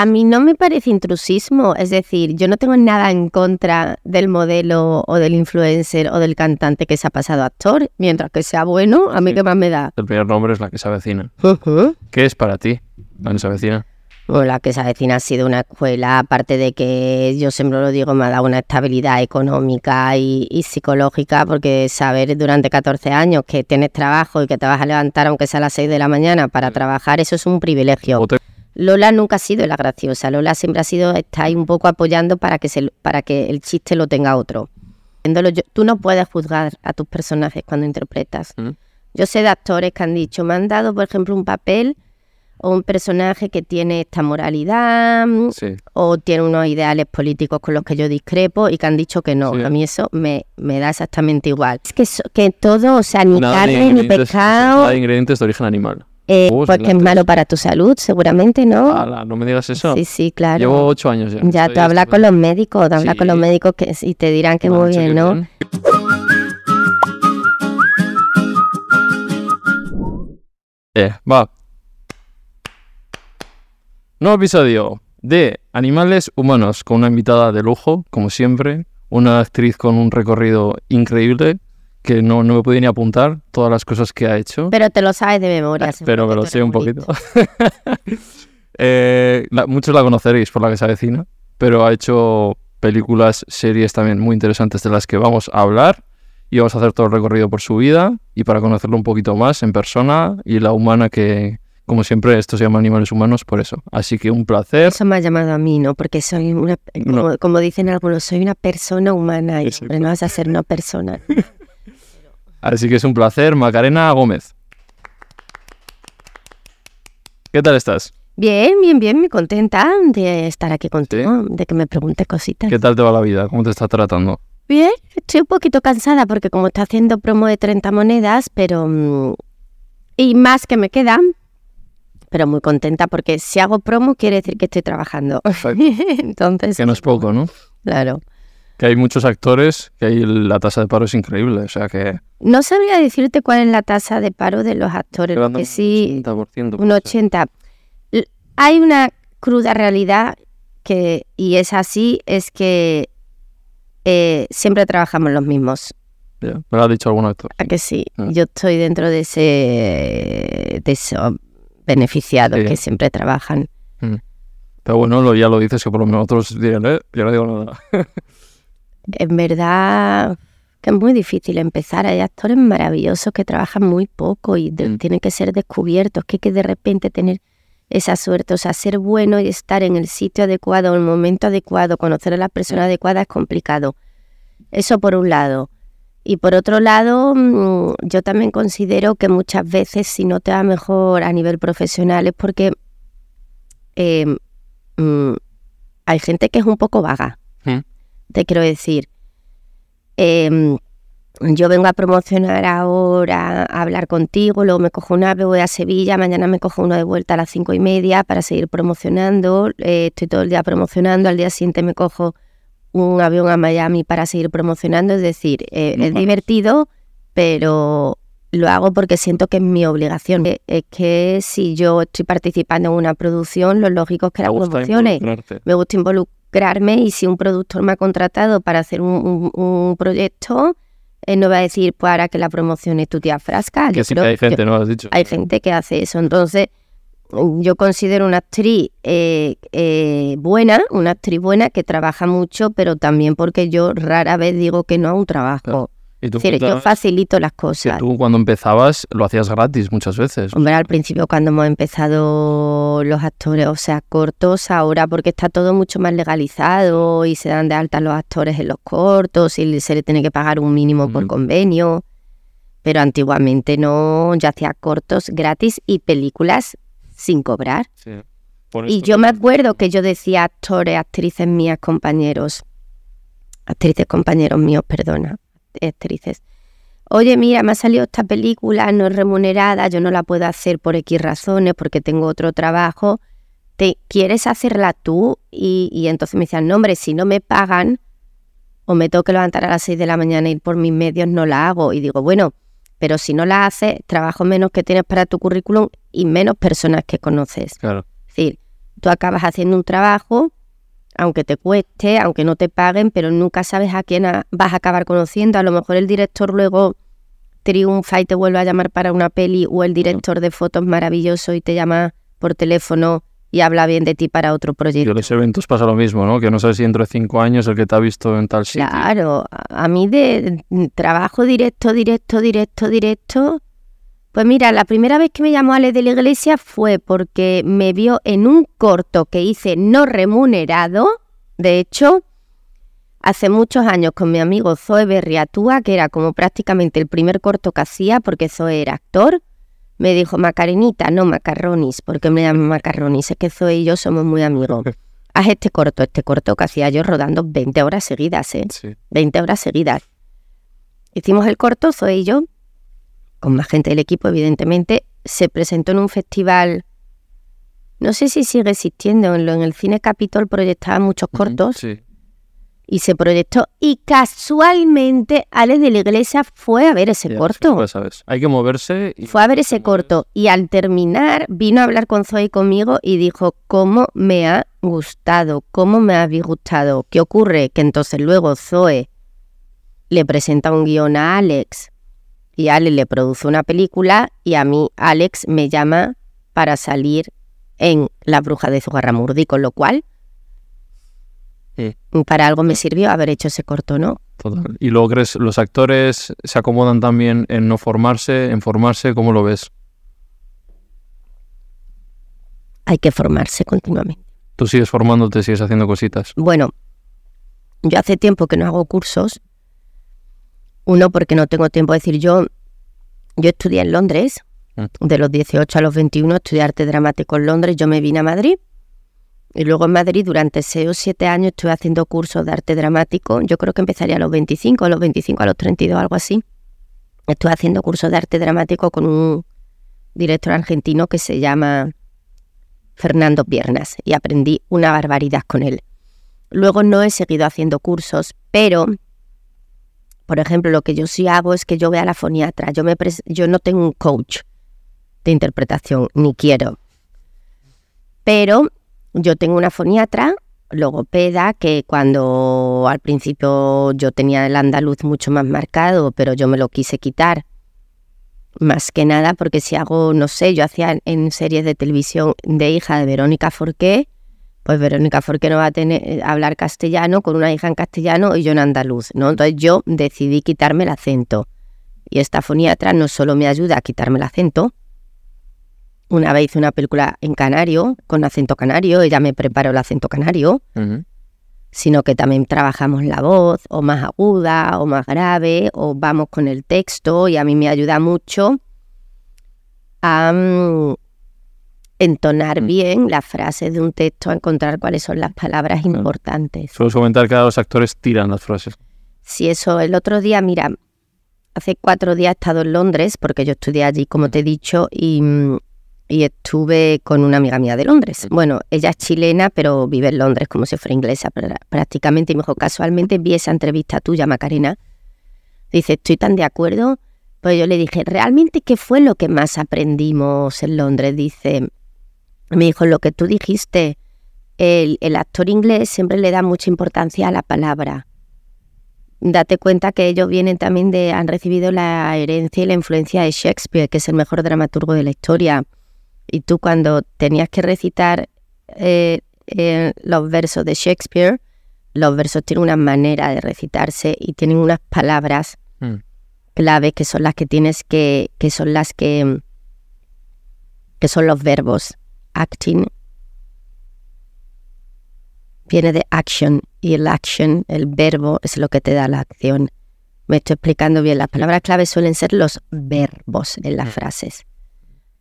A mí no me parece intrusismo, es decir, yo no tengo nada en contra del modelo o del influencer o del cantante que se ha pasado a actor, mientras que sea bueno, a mí Sí. qué más me da. El primer nombre es la que se avecina. ¿Qué es para ti la que se avecina? Bueno, la que se avecina ha sido una escuela, aparte de que yo siempre lo digo, me ha dado una estabilidad económica y, y psicológica, porque saber durante 14 años que tienes trabajo y que te vas a levantar aunque sea a las 6 de la mañana para trabajar, eso es un privilegio. Lola nunca ha sido la graciosa, Lola siempre ha sido, está ahí un poco apoyando para que, se, para que el chiste lo tenga otro. Yo- tú no puedes juzgar a tus personajes cuando interpretas. Mm. Yo sé de actores que han dicho, me han dado, por ejemplo, un papel o un personaje que tiene esta moralidad mm, Sí. o tiene unos ideales políticos con los que yo discrepo y que han dicho que no. Sí. A mí eso me, me da exactamente igual. Es que, so- que todo, o sea, ni Nada carne, ni ingredientes- pescado, de ingredientes de origen animal. Eh, porque es malo para tu salud, seguramente, ¿no? Ala, no me digas eso. Sí, sí, claro. Llevo ocho años ya. Ya, tú hablas con los médicos, te hablas con los médicos que, y te dirán que han muy bien, ¿no? bien. Eh, va. Nuevo episodio de Animales Humanos con una invitada de lujo, como siempre. Una actriz con un recorrido increíble que no, no me pude ni apuntar todas las cosas que ha hecho. Pero te lo sabes de memoria. seguro pero me lo sé un poquito. Eh, la- muchos la conoceréis por la que se avecina, pero ha hecho películas, series también muy interesantes de las que vamos a hablar y vamos a hacer todo el recorrido por su vida y para conocerlo un poquito más en persona y la humana que, como siempre, esto se llama Animales Humanos por eso. Así que un placer. Eso me ha llamado a mí, ¿no? Porque soy una, como, como dicen algunos, soy una persona humana y hombre, no vas a ser una persona. Así que es un placer, Macarena Gómez. ¿Qué tal estás? Bien, bien, bien, muy contenta de estar aquí contigo, de que me preguntes cositas. ¿Qué tal te va la vida? ¿Cómo te está tratando? Bien, estoy un poquito cansada porque como está haciendo promo de 30 monedas, pero... mm, y más que me quedan, pero muy contenta porque si hago promo quiere decir que estoy trabajando. Entonces, Que no es poco, ¿no? claro. Que hay muchos actores, que ahí la tasa de paro es increíble, o sea que... No sabría decirte cuál es la tasa de paro de los actores, Quedando porque un sí, 80%, un puede ser. 80. L- Hay una cruda realidad que, y es así, es que eh, siempre trabajamos los mismos. Ya, Me lo ha dicho algún actor. ¿A que sí? Ah. Yo estoy dentro de ese de esos beneficiados Sí. que siempre trabajan. Pero bueno, lo, ya lo dices que por lo menos otros dirán, eh, yo no digo nada. En verdad que es muy difícil empezar. Hay actores maravillosos que trabajan muy poco y de- Mm. tienen que ser descubiertos. Que hay que de repente tener esa suerte, o sea, ser bueno y estar en el sitio adecuado, en el momento adecuado, conocer a la persona adecuada es complicado. Eso por un lado. Y por otro lado, mm, yo también considero que muchas veces si no te va mejor a nivel profesional es porque eh, mm, hay gente que es un poco vaga. Mm. Te quiero decir, em, yo vengo a promocionar ahora, a hablar contigo, luego me cojo un ave, voy a Sevilla, mañana me cojo uno de vuelta a las cinco y media para seguir promocionando, eh, estoy todo el día promocionando, al día siguiente me cojo un avión a Miami para seguir promocionando, es decir, eh, es divertido, pero lo hago porque siento que es mi obligación. Eh, Es que si yo estoy participando en una producción, lo lógico es que la Me gusta involucrarte. Involucrarme y si un productor me ha contratado para hacer un, un- un proyecto, él no va a decir, pues ahora que la promocione tu tía Frasca. Que sí creo- hay gente, yo- ¿no? Has dicho. hay gente que hace eso. Entonces, yo considero una actriz eh, eh, buena, una actriz buena que trabaja mucho, pero también porque yo rara vez digo que no a un trabajo. Claro. Y tú, Es decir, yo facilito las que cosas. tú cuando empezabas lo hacías gratis muchas veces. Hombre, al principio cuando hemos empezado los actores, o sea, cortos, ahora porque está todo mucho más legalizado y se dan de alta los actores en los cortos y se le tiene que pagar un mínimo por convenio. Pero antiguamente no, yo hacía cortos gratis y películas sin cobrar. Sí. Y yo me acuerdo que yo decía actores, actrices mías, compañeros, actrices, compañeros míos, perdona, actrices. Oye, mira, me ha salido esta película, no es remunerada, yo no la puedo hacer por X razones, porque tengo otro trabajo. ¿Te quieres hacerla tú? Y, y entonces me decían, no, hombre, si no me pagan o me tengo que levantar a las 6 de la mañana y ir por mis medios, no la hago. Y digo, bueno, pero si no la haces, trabajo menos que tienes para tu currículum y menos personas que conoces. Claro. Es decir, tú acabas haciendo un trabajo, aunque te cueste, aunque no te paguen, pero nunca sabes a quién a- vas a acabar conociendo. A lo mejor el director luego triunfa y te vuelve a llamar para una peli, o el director de fotos maravilloso y te llama por teléfono y habla bien de ti para otro Y proyecto. en los eventos pasa lo mismo, ¿no? Que no sabes si dentro de cinco años el que te ha visto en tal sitio. Claro, a mí de trabajo directo, directo, directo, directo. Pues mira, la primera vez que me llamó Ale de la Iglesia fue porque me vio en un corto que hice no remunerado. De hecho, hace muchos años con mi amigo Zoe Berriatúa, que era como prácticamente el primer corto que hacía, porque Zoe era actor, me dijo, Macarenita, no Macarronis, porque me llaman Macarronis, es que Zoe y yo somos muy amigos. Haz este corto, este corto que hacía yo rodando 20 horas seguidas, ¿eh? Sí. 20 horas seguidas. Hicimos el corto, Zoe y yo, con más gente del equipo, evidentemente. Se presentó en un festival, no sé si sigue existiendo, en, lo- en el Cine Capitol proyectaban muchos cortos Sí. y se proyectó. Y casualmente Alex de la Iglesia fue a ver ese corto. Pues sabes. Hay que moverse y Fue a ver ese corto y al terminar vino a hablar con Zoe conmigo y dijo, ¿cómo me ha gustado? ¿Cómo me habéis gustado? ¿Qué ocurre? Que entonces luego Zoe le presenta un guion a Alex y Alex le produce una película y a mí Alex me llama para salir en La bruja de Zugarramurdi, con lo cual Sí. para algo me sirvió haber hecho ese corto, ¿no? Total. Y luego crees, los actores se acomodan también en no formarse, en formarse, ¿cómo lo ves? Hay que formarse continuamente. Tú sigues formándote, sigues haciendo cositas. Bueno, yo hace tiempo que no hago cursos. Uno, porque no tengo tiempo. Es decir, yo, yo estudié en Londres. Mm. De los 18 a los 21 estudié arte dramático en Londres. Yo me vine a Madrid. Y luego en Madrid durante 6 o 7 años estuve haciendo cursos de arte dramático. Yo creo que empezaría a los 25, a los 25, a los 32, algo así. Estuve haciendo cursos de arte dramático con un director argentino que se llama Fernando Piernas y aprendí una barbaridad con él. Luego no he seguido haciendo cursos, pero, por ejemplo, lo que yo sí hago es que yo veo a la foniatra. Yo, me yo no tengo un coach de interpretación, ni quiero. Pero yo tengo una foniatra, logopeda, que cuando al principio yo tenía el andaluz mucho más marcado, pero yo me lo quise quitar. Más que nada porque si hago, no sé, yo hacía en series de televisión de hija de Verónica Forqué, pues Verónica Forqué no va a tener eh, hablar castellano con una hija en castellano y yo en andaluz, ¿no? Entonces yo decidí quitarme el acento. Y esta foniatra no solo me ayuda a quitarme el acento, una vez hice una película en canario, con acento canario, ella me preparó el acento canario, sino que también trabajamos la voz, o más aguda, o más grave, o vamos con el texto, y a mí me ayuda mucho a mm, entonar Mm. bien las frases de un texto, a encontrar cuáles son las palabras importantes. Sueles comentar que ahora los actores tiran las frases. Si eso, el otro día, mira, hace cuatro días he estado en Londres, porque yo estudié allí, como te he dicho, y, mm, y estuve con una amiga mía de Londres. Bueno, ella es chilena, pero vive en Londres como si fuera inglesa prá- prácticamente. Y me dijo, casualmente vi esa entrevista tuya, Macarena. Dice, estoy tan de acuerdo. Pues yo le dije, ¿realmente qué fue lo que más aprendimos en Londres? Dice, me dijo, lo que tú dijiste, el, el actor inglés siempre le da mucha importancia a la palabra date cuenta que ellos vienen también de, han recibido la herencia y la influencia de Shakespeare, que es el mejor dramaturgo de la historia. Y tú cuando tenías que recitar eh, eh, los versos de Shakespeare, los versos tienen una manera de recitarse y tienen unas palabras Mm. clave que son las que tienes que, que son las que, que son los verbos. Acting viene de action y el action, el verbo, es lo que te da la acción. Me estoy explicando bien. Las palabras clave suelen ser los verbos en las Mm. frases.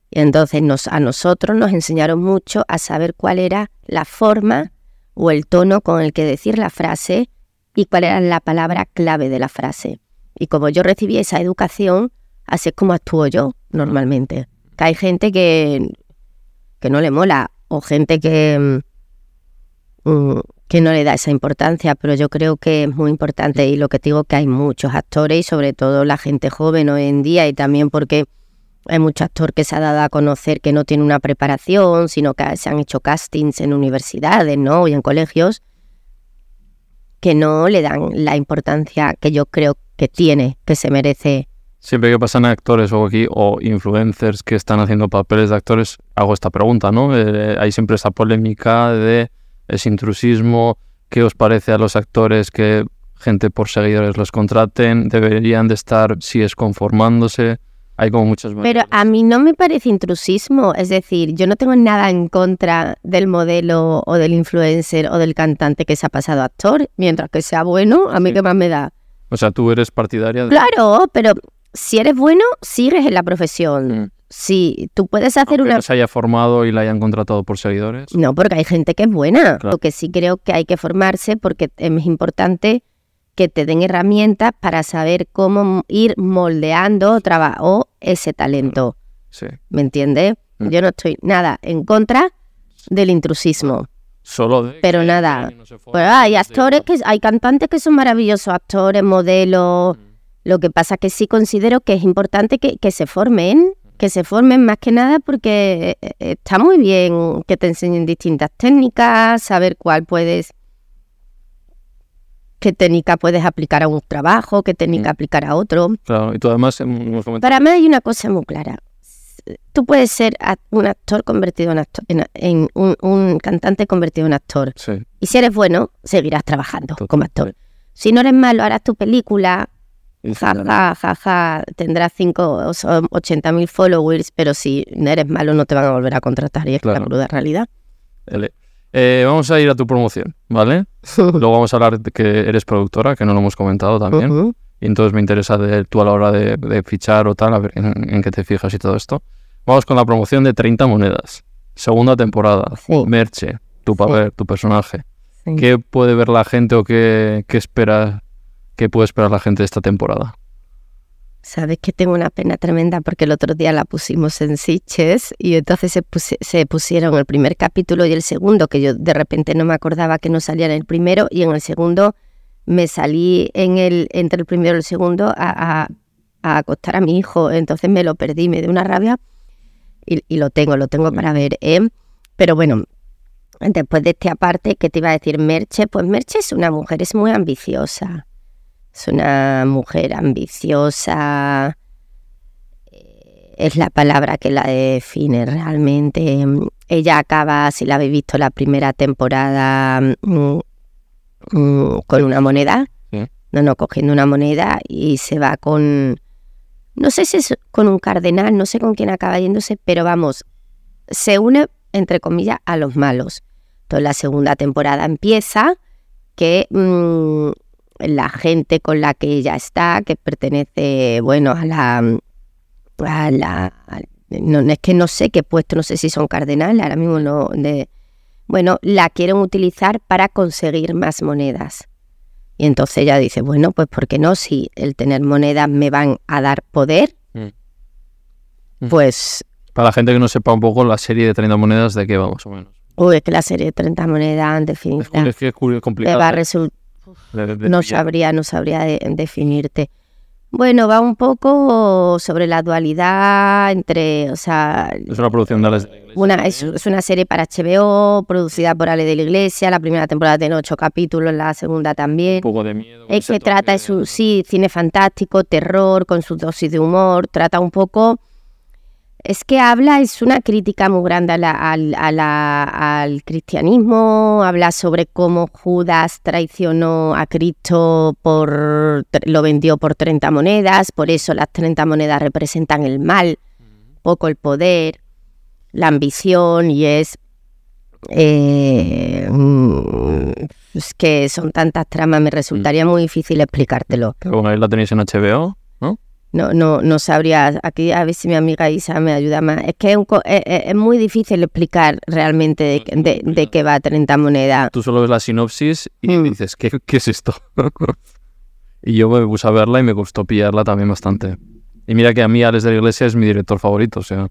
Y entonces nos, a nosotros nos enseñaron mucho a saber cuál era la forma o el tono con el que decir la frase y cuál era la palabra clave de la frase. Y como yo recibí esa educación, así es como actúo yo normalmente. Que hay gente que, que no le mola o gente que, mm, mm, que no le da esa importancia, pero yo creo que es muy importante y lo que te digo que hay muchos actores y sobre todo la gente joven hoy en día y también porque hay mucho actor que se ha dado a conocer que no tiene una preparación, sino que se han hecho castings en universidades, ¿no? Y en colegios que no le dan la importancia que yo creo que tiene, que se merece. Siempre que pasan actores o aquí o influencers que están haciendo papeles de actores, hago esta pregunta, ¿no? Eh, hay siempre esa polémica de ese intrusismo. ¿Qué os parece a los actores que gente por seguidores los contraten? ¿Deberían de estar, si es conformándose? Hay como muchas Pero a mí no me parece intrusismo, es decir, yo no tengo nada en contra del modelo o del influencer o del cantante que se ha pasado actor, mientras que sea bueno, a mí qué más me da. O sea, tú eres partidaria de... Claro, pero si eres bueno, sigues en la profesión. Mm. Si tú puedes hacer una... No se haya formado y la hayan contratado por seguidores. No, porque hay gente que es buena. Lo que sí creo que hay que formarse porque es importante que te den herramientas para saber cómo ir moldeando o ese talento. Sí. ¿Me entiendes? Mm. Yo no estoy nada en contra del intrusismo. Solo de Pero nada. pero hay actores que hay cantantes que son maravillosos, actores, modelos. Mm. Lo que pasa que sí considero que es importante que, que se formen, que se formen más que nada porque eh, eh, está muy bien que te enseñen distintas técnicas, saber cuál puedes qué técnica puedes aplicar a un trabajo, qué técnica mm. aplicar a otro. Claro, y tú además Para mí hay una cosa muy clara. Tú puedes ser un actor convertido en actor, en, un, cantante convertido en actor. Sí. Y si eres bueno, seguirás trabajando como actor. Si no eres malo, harás tu película, jaja, jaja, tendrás 5 o 80 mil followers, pero si eres malo no te van a volver a contratar y es la cruda realidad. Eh, vamos a ir a tu promoción, ¿vale? Luego vamos a hablar de que eres productora, que no lo hemos comentado también. Y entonces me interesa de tú a la hora de, fichar o tal, a ver en, qué te fijas y todo esto. Vamos con la promoción de 30 monedas. Segunda temporada. Merche, tu papel, tu personaje. ¿Qué puede ver la gente o qué, qué espera, qué puede esperar la gente de esta temporada? Sabes que tengo una pena tremenda porque el otro día la pusimos en Sitches y entonces se, pusieron el primer capítulo y el segundo, que yo de repente no me acordaba que no salía en el primero y en el segundo me salí en el, entre el primero y el segundo a, acostar a mi hijo, entonces me lo perdí, me dio una rabia y, y lo tengo, lo tengo para ver. ¿eh? Pero bueno, después de este aparte, ¿qué te iba a decir Merche? Pues Merche es una mujer, es muy ambiciosa es una mujer ambiciosa, eh, es la palabra que la define realmente. Ella acaba, si la habéis visto la primera temporada, mm, mm, con una moneda, no, no, cogiendo una moneda y se va con, no sé si es con un cardenal, no sé con quién acaba yéndose, pero vamos, se une, entre comillas, a los malos. Entonces la segunda temporada empieza que mm, la gente con la que ella está, que pertenece, bueno, a la... A la no, es que no sé qué puesto, no sé si son cardenales, ahora mismo no... De, bueno, la quieren utilizar para conseguir más monedas. Y entonces ella dice, bueno, pues ¿por qué no? Si el tener monedas me van a dar poder, mm. Mm. pues... Para la gente que no sepa un poco la serie de 30 monedas, ¿de qué va más o menos? Uy, es que la serie de 30 monedas, en definitiva, es, que es complicado. va a resultar no sabría, no sabría definirte. Bueno, va un poco sobre la dualidad entre, o sea... Es una producción de la Una, es, una serie para HBO, producida por Ale de la Iglesia. La primera temporada tiene ocho capítulos, la segunda también. Un poco de miedo. Es que trata, es un, sí, cine fantástico, terror, con su dosis de humor. Trata un poco es que habla, es una crítica muy grande al, cristianismo, habla sobre cómo Judas traicionó a Cristo, por lo vendió por 30 monedas, por eso las 30 monedas representan el mal, poco el poder, la ambición y es... Eh, mm, es que son tantas tramas, me resultaría muy difícil explicártelo. Pero bueno, ahí la tenéis en HBO no, no, no sabría, aquí a ver si mi amiga Isa me ayuda más. Es que es, e, e, es, muy difícil explicar realmente de, de, qué va 30 monedas. Tú solo ves la sinopsis y mm. dices, ¿qué, ¿qué es esto? y yo me puse a verla y me gustó pillarla también bastante. Y mira que a mí Alex de la Iglesia es mi director favorito, o sea...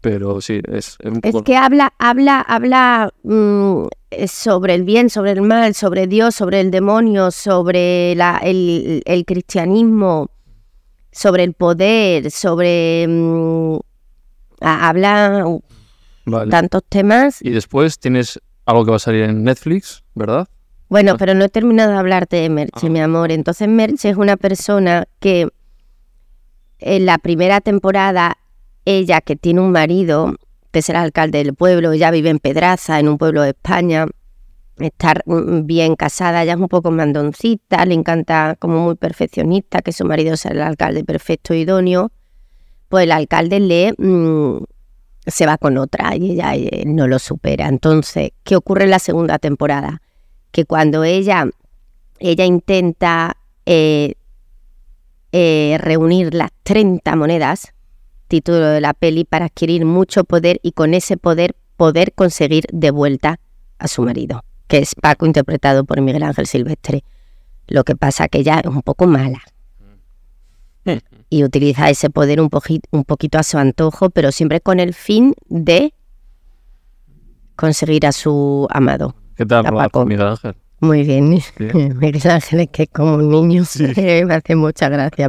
pero sí, es, es, que habla, habla, habla mm, sobre el bien, sobre el mal, sobre Dios, sobre el demonio, sobre la, el, cristianismo, sobre el poder, sobre... mm, habla Vale. tantos temas. Y después tienes algo que va a salir en Netflix, ¿verdad? Bueno, Ah. pero no he terminado de hablarte de Merche, Ah. mi amor. Entonces, Merche es una persona que en la primera temporada, ella que tiene un marido, que el alcalde del pueblo, ella vive en Pedraza, en un pueblo de España, está bien casada, ella es un poco mandoncita, le encanta como muy perfeccionista, que su marido sea el alcalde perfecto idóneo. Pues el alcalde le mm, se va con otra y ella eh, no lo supera. Entonces, ¿qué ocurre en la segunda temporada? Que cuando ella, ella intenta eh, eh, reunir las 30 monedas, título de la peli, para adquirir mucho poder y con ese poder poder conseguir de vuelta a su marido, que es Paco interpretado por Miguel Ángel Silvestre. Lo que pasa que ella es un poco mala y utiliza ese poder un, poquito a su antojo, pero siempre con el fin de conseguir a su amado. ¿Qué tal, Paco. Miguel Ángel? Muy bien. Miguel Ángel es que es como un niño. me hace mucha gracia.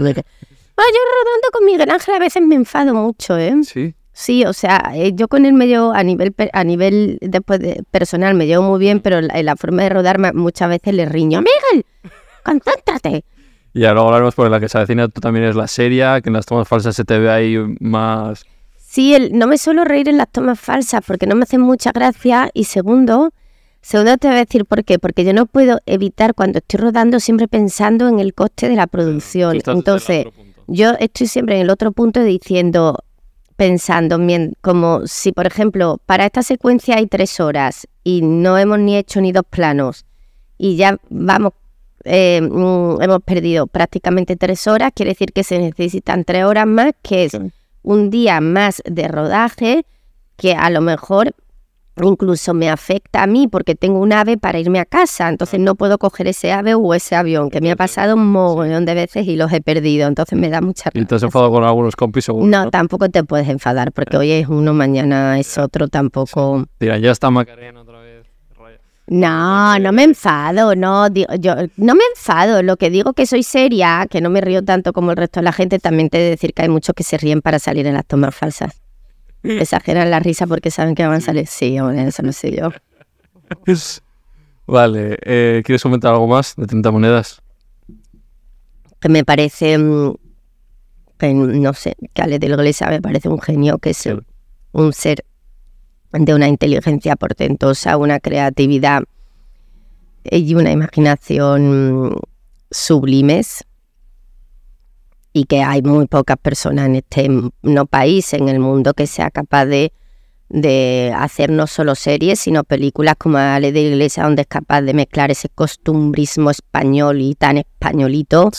Ah, yo rodando con Miguel Ángel a veces me enfado mucho, ¿eh? Sí. Sí, o sea, eh, yo con él me llevo a nivel a nivel después de personal me llevo muy bien, pero la, en la forma de rodar me- muchas veces le riño. Miguel, concéntrate. Y luego hablaremos porque la que se avecina tú también es la seria, que en las tomas falsas se te ve ahí más... Sí, el- no me suelo reír en las tomas falsas porque no me hacen mucha gracia. Y segundo, segundo te voy a decir por qué. Porque yo no puedo evitar cuando estoy rodando siempre pensando en el coste de la producción. Entonces. Yo estoy siempre en el otro punto diciendo, pensando, como si, por ejemplo, para esta secuencia hay tres horas y no hemos ni hecho ni dos planos y ya vamos, eh, mm, hemos perdido prácticamente tres horas, quiere decir que se necesitan tres horas más, que es un día más de rodaje que a lo mejor incluso me afecta a mí porque tengo un ave para irme a casa, entonces no puedo coger ese ave o ese avión, que me ha pasado un mogollón de veces y los he perdido, entonces me da mucha Y te has rabia. enfadado con algunos compis seguro, No, ¿no? tampoco te puedes enfadar porque hoy es uno, mañana es otro, tampoco... Dirán, ya está Macarena otra vez. No, no me enfado, no, digo, yo no me enfado, lo que digo que soy seria, que no me río tanto como el resto de la gente, también te he de decir que hay muchos que se ríen para salir en las tomas falsas. Exageran la risa porque saben que van a salir. Sí, hombre, eso no sé yo. Vale, eh, ¿quieres comentar algo más de 30 monedas? Que me parece, mm, que no sé, que Ale del Iglesia me parece un genio, que es Sí. un ser de una inteligencia portentosa, una creatividad y una imaginación sublimes y que hay muy pocas personas en este no país, en el mundo, que sea capaz de, de hacer no solo series, sino películas como Ale de Iglesia, donde es capaz de mezclar ese costumbrismo español y tan españolito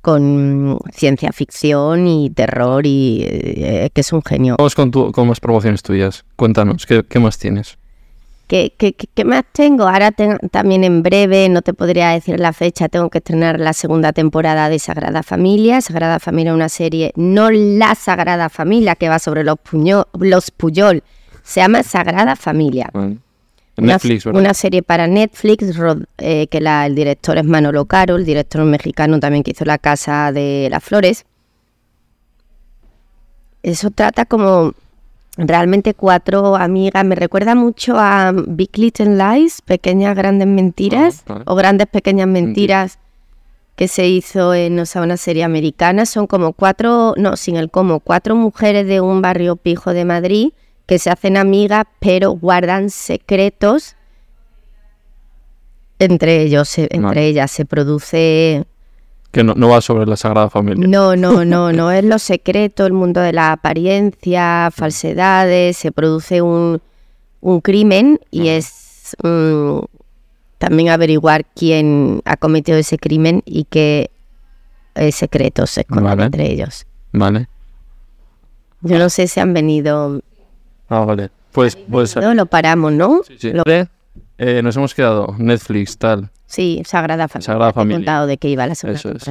con ciencia ficción y terror y eh, que es un genio. Vamos con, tu, con más promociones tuyas. Cuéntanos, ¿qué, qué más tienes? ¿Qué, qué, qué- más tengo? Ahora también en breve, no te podría decir la fecha, tengo que estrenar la segunda temporada de Sagrada Familia. Sagrada Familia es una serie, no la Sagrada Familia que va sobre los, puño- los Puyol, se llama Sagrada Familia. Una- Netflix. Una serie para Netflix, eh, que la- el director es Manolo Caro, el director mexicano también que hizo La Casa de las Flores. Eso trata como realmente cuatro amigas, me recuerda mucho a Big Little Lies, Pequeñas Grandes Mentiras, Ah, o Grandes Pequeñas Mentiras, que se hizo en o sea, una serie americana. Son como cuatro, no, sin el como, cuatro mujeres de un barrio pijo de Madrid que se hacen amigas, pero guardan secretos. Entre ellos, se- entre ellas se produce Que no, no va sobre la Sagrada Familia. no, no, no, no es lo secreto, el mundo de la apariencia, falsedades, se produce un, un crimen y es mm, también averiguar quién ha cometido ese crimen y qué eh, secretos se esconden Vale. entre ellos. Vale. Yo no sé si han venido, Ah, vale. Pues, pues no lo paramos, ¿no? sí, sí. Lo-. Eh, nos hemos quedado Netflix, tal. sí, Sagrada Familia. Sagrada Te he Familia. contado de qué iba la segunda Eso es.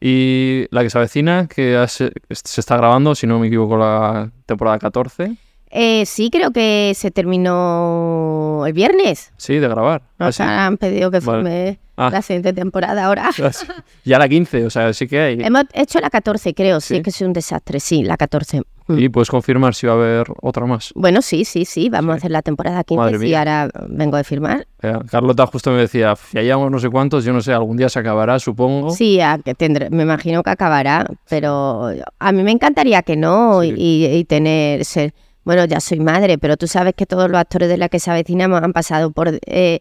Y la que se avecina, que hace- se está grabando, si no me equivoco, la temporada 14. Eh, sí, creo que se terminó el viernes. Sí, de grabar. Nos Ah, sí. han pedido que Vale. firme Ah. La siguiente temporada ahora. ya la 15, o sea, sí que hay. Hemos hecho la 14, creo. Sí, ¿Sí? que soy un desastre. Sí, la 14. Mm. Y puedes confirmar si va a haber otra más. Bueno, sí, sí, sí. Vamos a hacer la temporada 15. Madre Sí, mía. ahora vengo de firmar. Eh, Carlota justo me decía, ya llevamos no sé cuántos, yo no sé, algún día se acabará, supongo. Sí, a tendré, me imagino que acabará, pero a mí me encantaría que no Sí. y, y tener ser. Bueno, ya soy madre, pero tú sabes que todos los actores de la que se avecinamos han pasado por eh,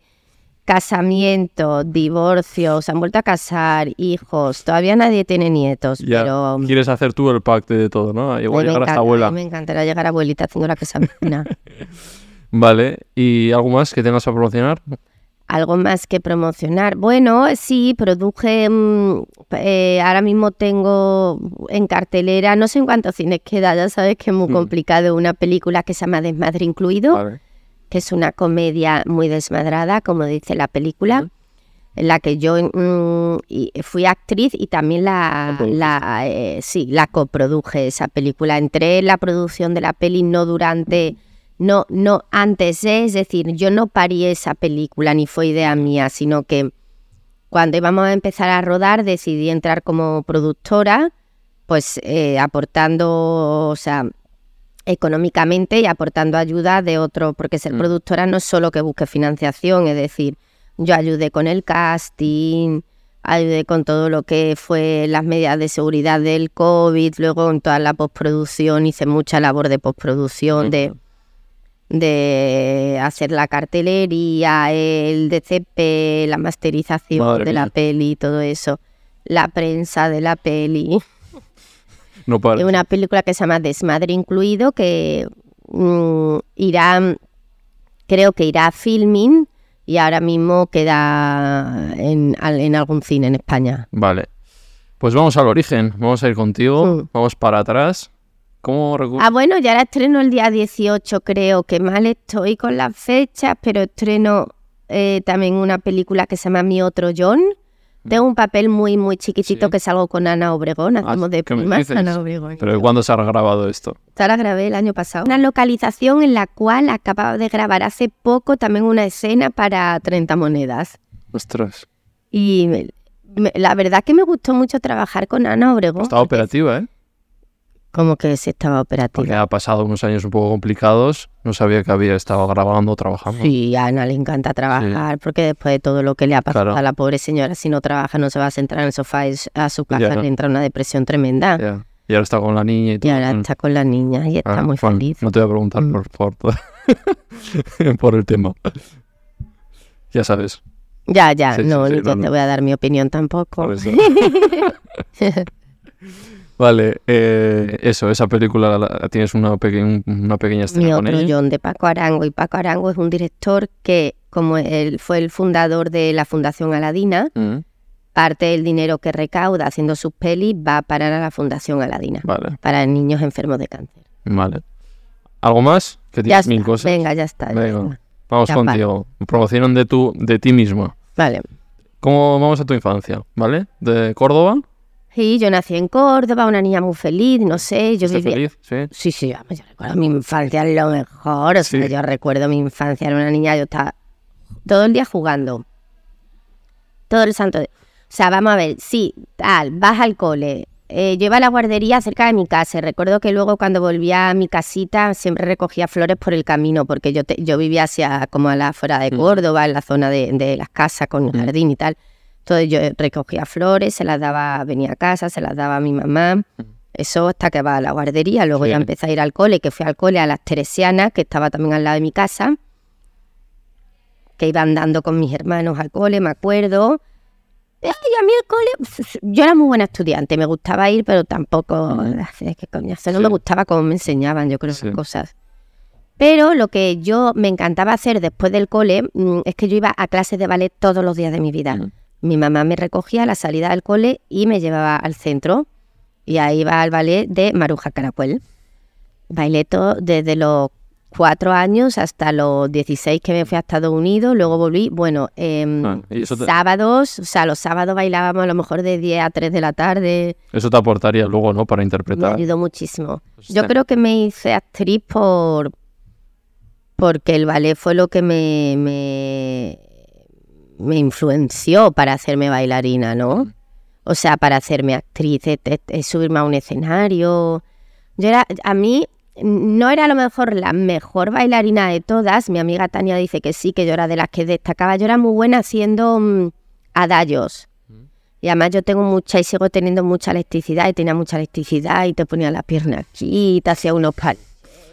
casamiento, divorcio, se han vuelto a casar, hijos. Todavía nadie tiene nietos, Ya pero quieres hacer tú el pack de todo, ¿no? a Igual llegar hasta abuela. a me encantaría llegar abuelita haciendo la avecina. Vale, ¿y algo más que tengas a promocionar? Algo más que promocionar. Bueno, sí, produje. mm, eh, ahora mismo tengo en cartelera, no sé en cuántos cines queda, ya sabes que es muy Mm. complicado, una película que se llama Desmadre Incluido, Vale. Que es una comedia muy desmadrada, como dice la película, en la que yo mm, y- fui actriz y también la, eh, sí, la coproduje esa película. Entré en la producción de la peli no durante, no, no antes de, es decir, yo no parí esa película ni fue idea mía, sino que cuando íbamos a empezar a rodar decidí entrar como productora, pues eh, aportando, o sea, económicamente y aportando ayuda de otro, porque ser Mm. productora no es solo que busque financiación, es decir, yo ayudé con el casting, ayudé con todo lo que fue las medidas de seguridad del COVID, luego en toda la postproducción hice mucha labor de postproducción, de, de hacer la cartelería, el DCP, la masterización Madre de la peli, todo eso, la prensa de la peli. No una película que se llama Desmadre Incluido, que mm, irá, creo que irá a filming y ahora mismo queda en, en algún cine en España. Vale. Pues vamos al origen, vamos a ir contigo, Mm. vamos para atrás. ¿Cómo Ah, bueno, ya la estreno el día 18, creo que mal estoy con las fechas, pero estreno eh, también una película que se llama Mi Otro John. Tengo un papel muy, muy chiquitito Sí. que salgo con Ana Obregón, Ah, hacemos de ¿qué me primas? Ana Obregón. ¿Pero cuándo se ha grabado esto? Esta la grabé el año pasado. Una localización en la cual acababa de grabar hace poco también una escena para 30 monedas. Ostras. Y me- me- la verdad que me gustó mucho trabajar con Ana Obregón. Estaba porque- operativa, ¿eh? Como que se estaba operativa. Porque ha pasado unos años un poco complicados. No sabía que había estado grabando o trabajando. Sí, a Ana le encanta trabajar porque después de todo lo que le ha pasado Claro. a la pobre señora, si no trabaja no se va a sentar en el sofá y a su casa, le entra una depresión tremenda. Y ahora está con la niña y Y todo. ahora Mm. está con la niña y está Ah, muy bueno, feliz. No te voy a preguntar Mm. por, por, por el tema. Ya sabes. Ya, ya, Sí, no, sí, no. te voy a dar mi opinión tampoco. Vale, eh, eso, esa película la- la- tienes una, peque- una pequeña escena Mi con otro ella. John de Paco Arango. Y Paco Arango es un director que, como él fue el fundador de la Fundación Aladina, Mm, parte del dinero que recauda haciendo sus pelis va a parar a la Fundación Aladina Vale, para niños enfermos de cáncer. vale. ¿Algo más? Que Ya tienes está, mil cosas. venga, ya está. Venga. Vamos ya contigo. Promoción de, tu, de ti misma. Vale. ¿Cómo vamos a tu infancia? ¿Vale? ¿De Córdoba? Sí, yo nací en Córdoba, una niña muy feliz, no sé, yo ¿Estás vivía... feliz? Sí. Sí, sí, vamos, yo recuerdo mi infancia lo mejor, o sea, Sí. yo recuerdo mi infancia, era una niña, yo estaba todo el día jugando, todo el santo. O sea, vamos a ver, sí, tal, vas al cole, eh, yo iba a la guardería cerca de mi casa, recuerdo que luego cuando volvía a mi casita siempre recogía flores por el camino, porque yo, te- yo vivía hacia como a la afuera de Mm. Córdoba, en la zona de, de las casas con Mm. jardín y tal. Entonces yo recogía flores, se las daba, venía a casa, se las daba a mi mamá. Eso hasta que va a la guardería. Luego ya Sí. empecé a ir al cole, que fui al cole a las Teresianas, que estaba también al lado de mi casa. Que iba andando con mis hermanos al cole, me acuerdo. Y a mí el cole, yo era muy buena estudiante, me gustaba ir, pero tampoco, es que coñazo, no Sí. me gustaba cómo me enseñaban, yo creo, Sí. esas cosas. Pero lo que yo me encantaba hacer después del cole mm, es que yo iba a clases de ballet todos los días de mi vida. Mm. Mi mamá me recogía a la salida del cole y me llevaba al centro. Y ahí iba al ballet de Maruja Caracuel. Bailé todo desde los cuatro años hasta los 16 que me fui a Estados Unidos. Luego volví, bueno, em, Ah, te- sábados, o sea, los sábados bailábamos a lo mejor de 10 a 3 de la tarde. Eso te aportaría luego, ¿no? Para Me interpretar. ayudó muchísimo. Pues Yo creo que me hice actriz por porque el ballet fue lo que me, me, me influenció para hacerme bailarina, ¿no? O sea, para hacerme actriz, de- de- de subirme a un escenario. Yo era, a mí no era a lo mejor la mejor bailarina de todas. Mi amiga Tania dice que sí, que yo era de las que destacaba. Yo era muy buena haciendo mm, adagio Y además yo tengo mucha y sigo teniendo mucha electricidad y tenía mucha electricidad y te ponía la pierna aquí y te hacía unos palos.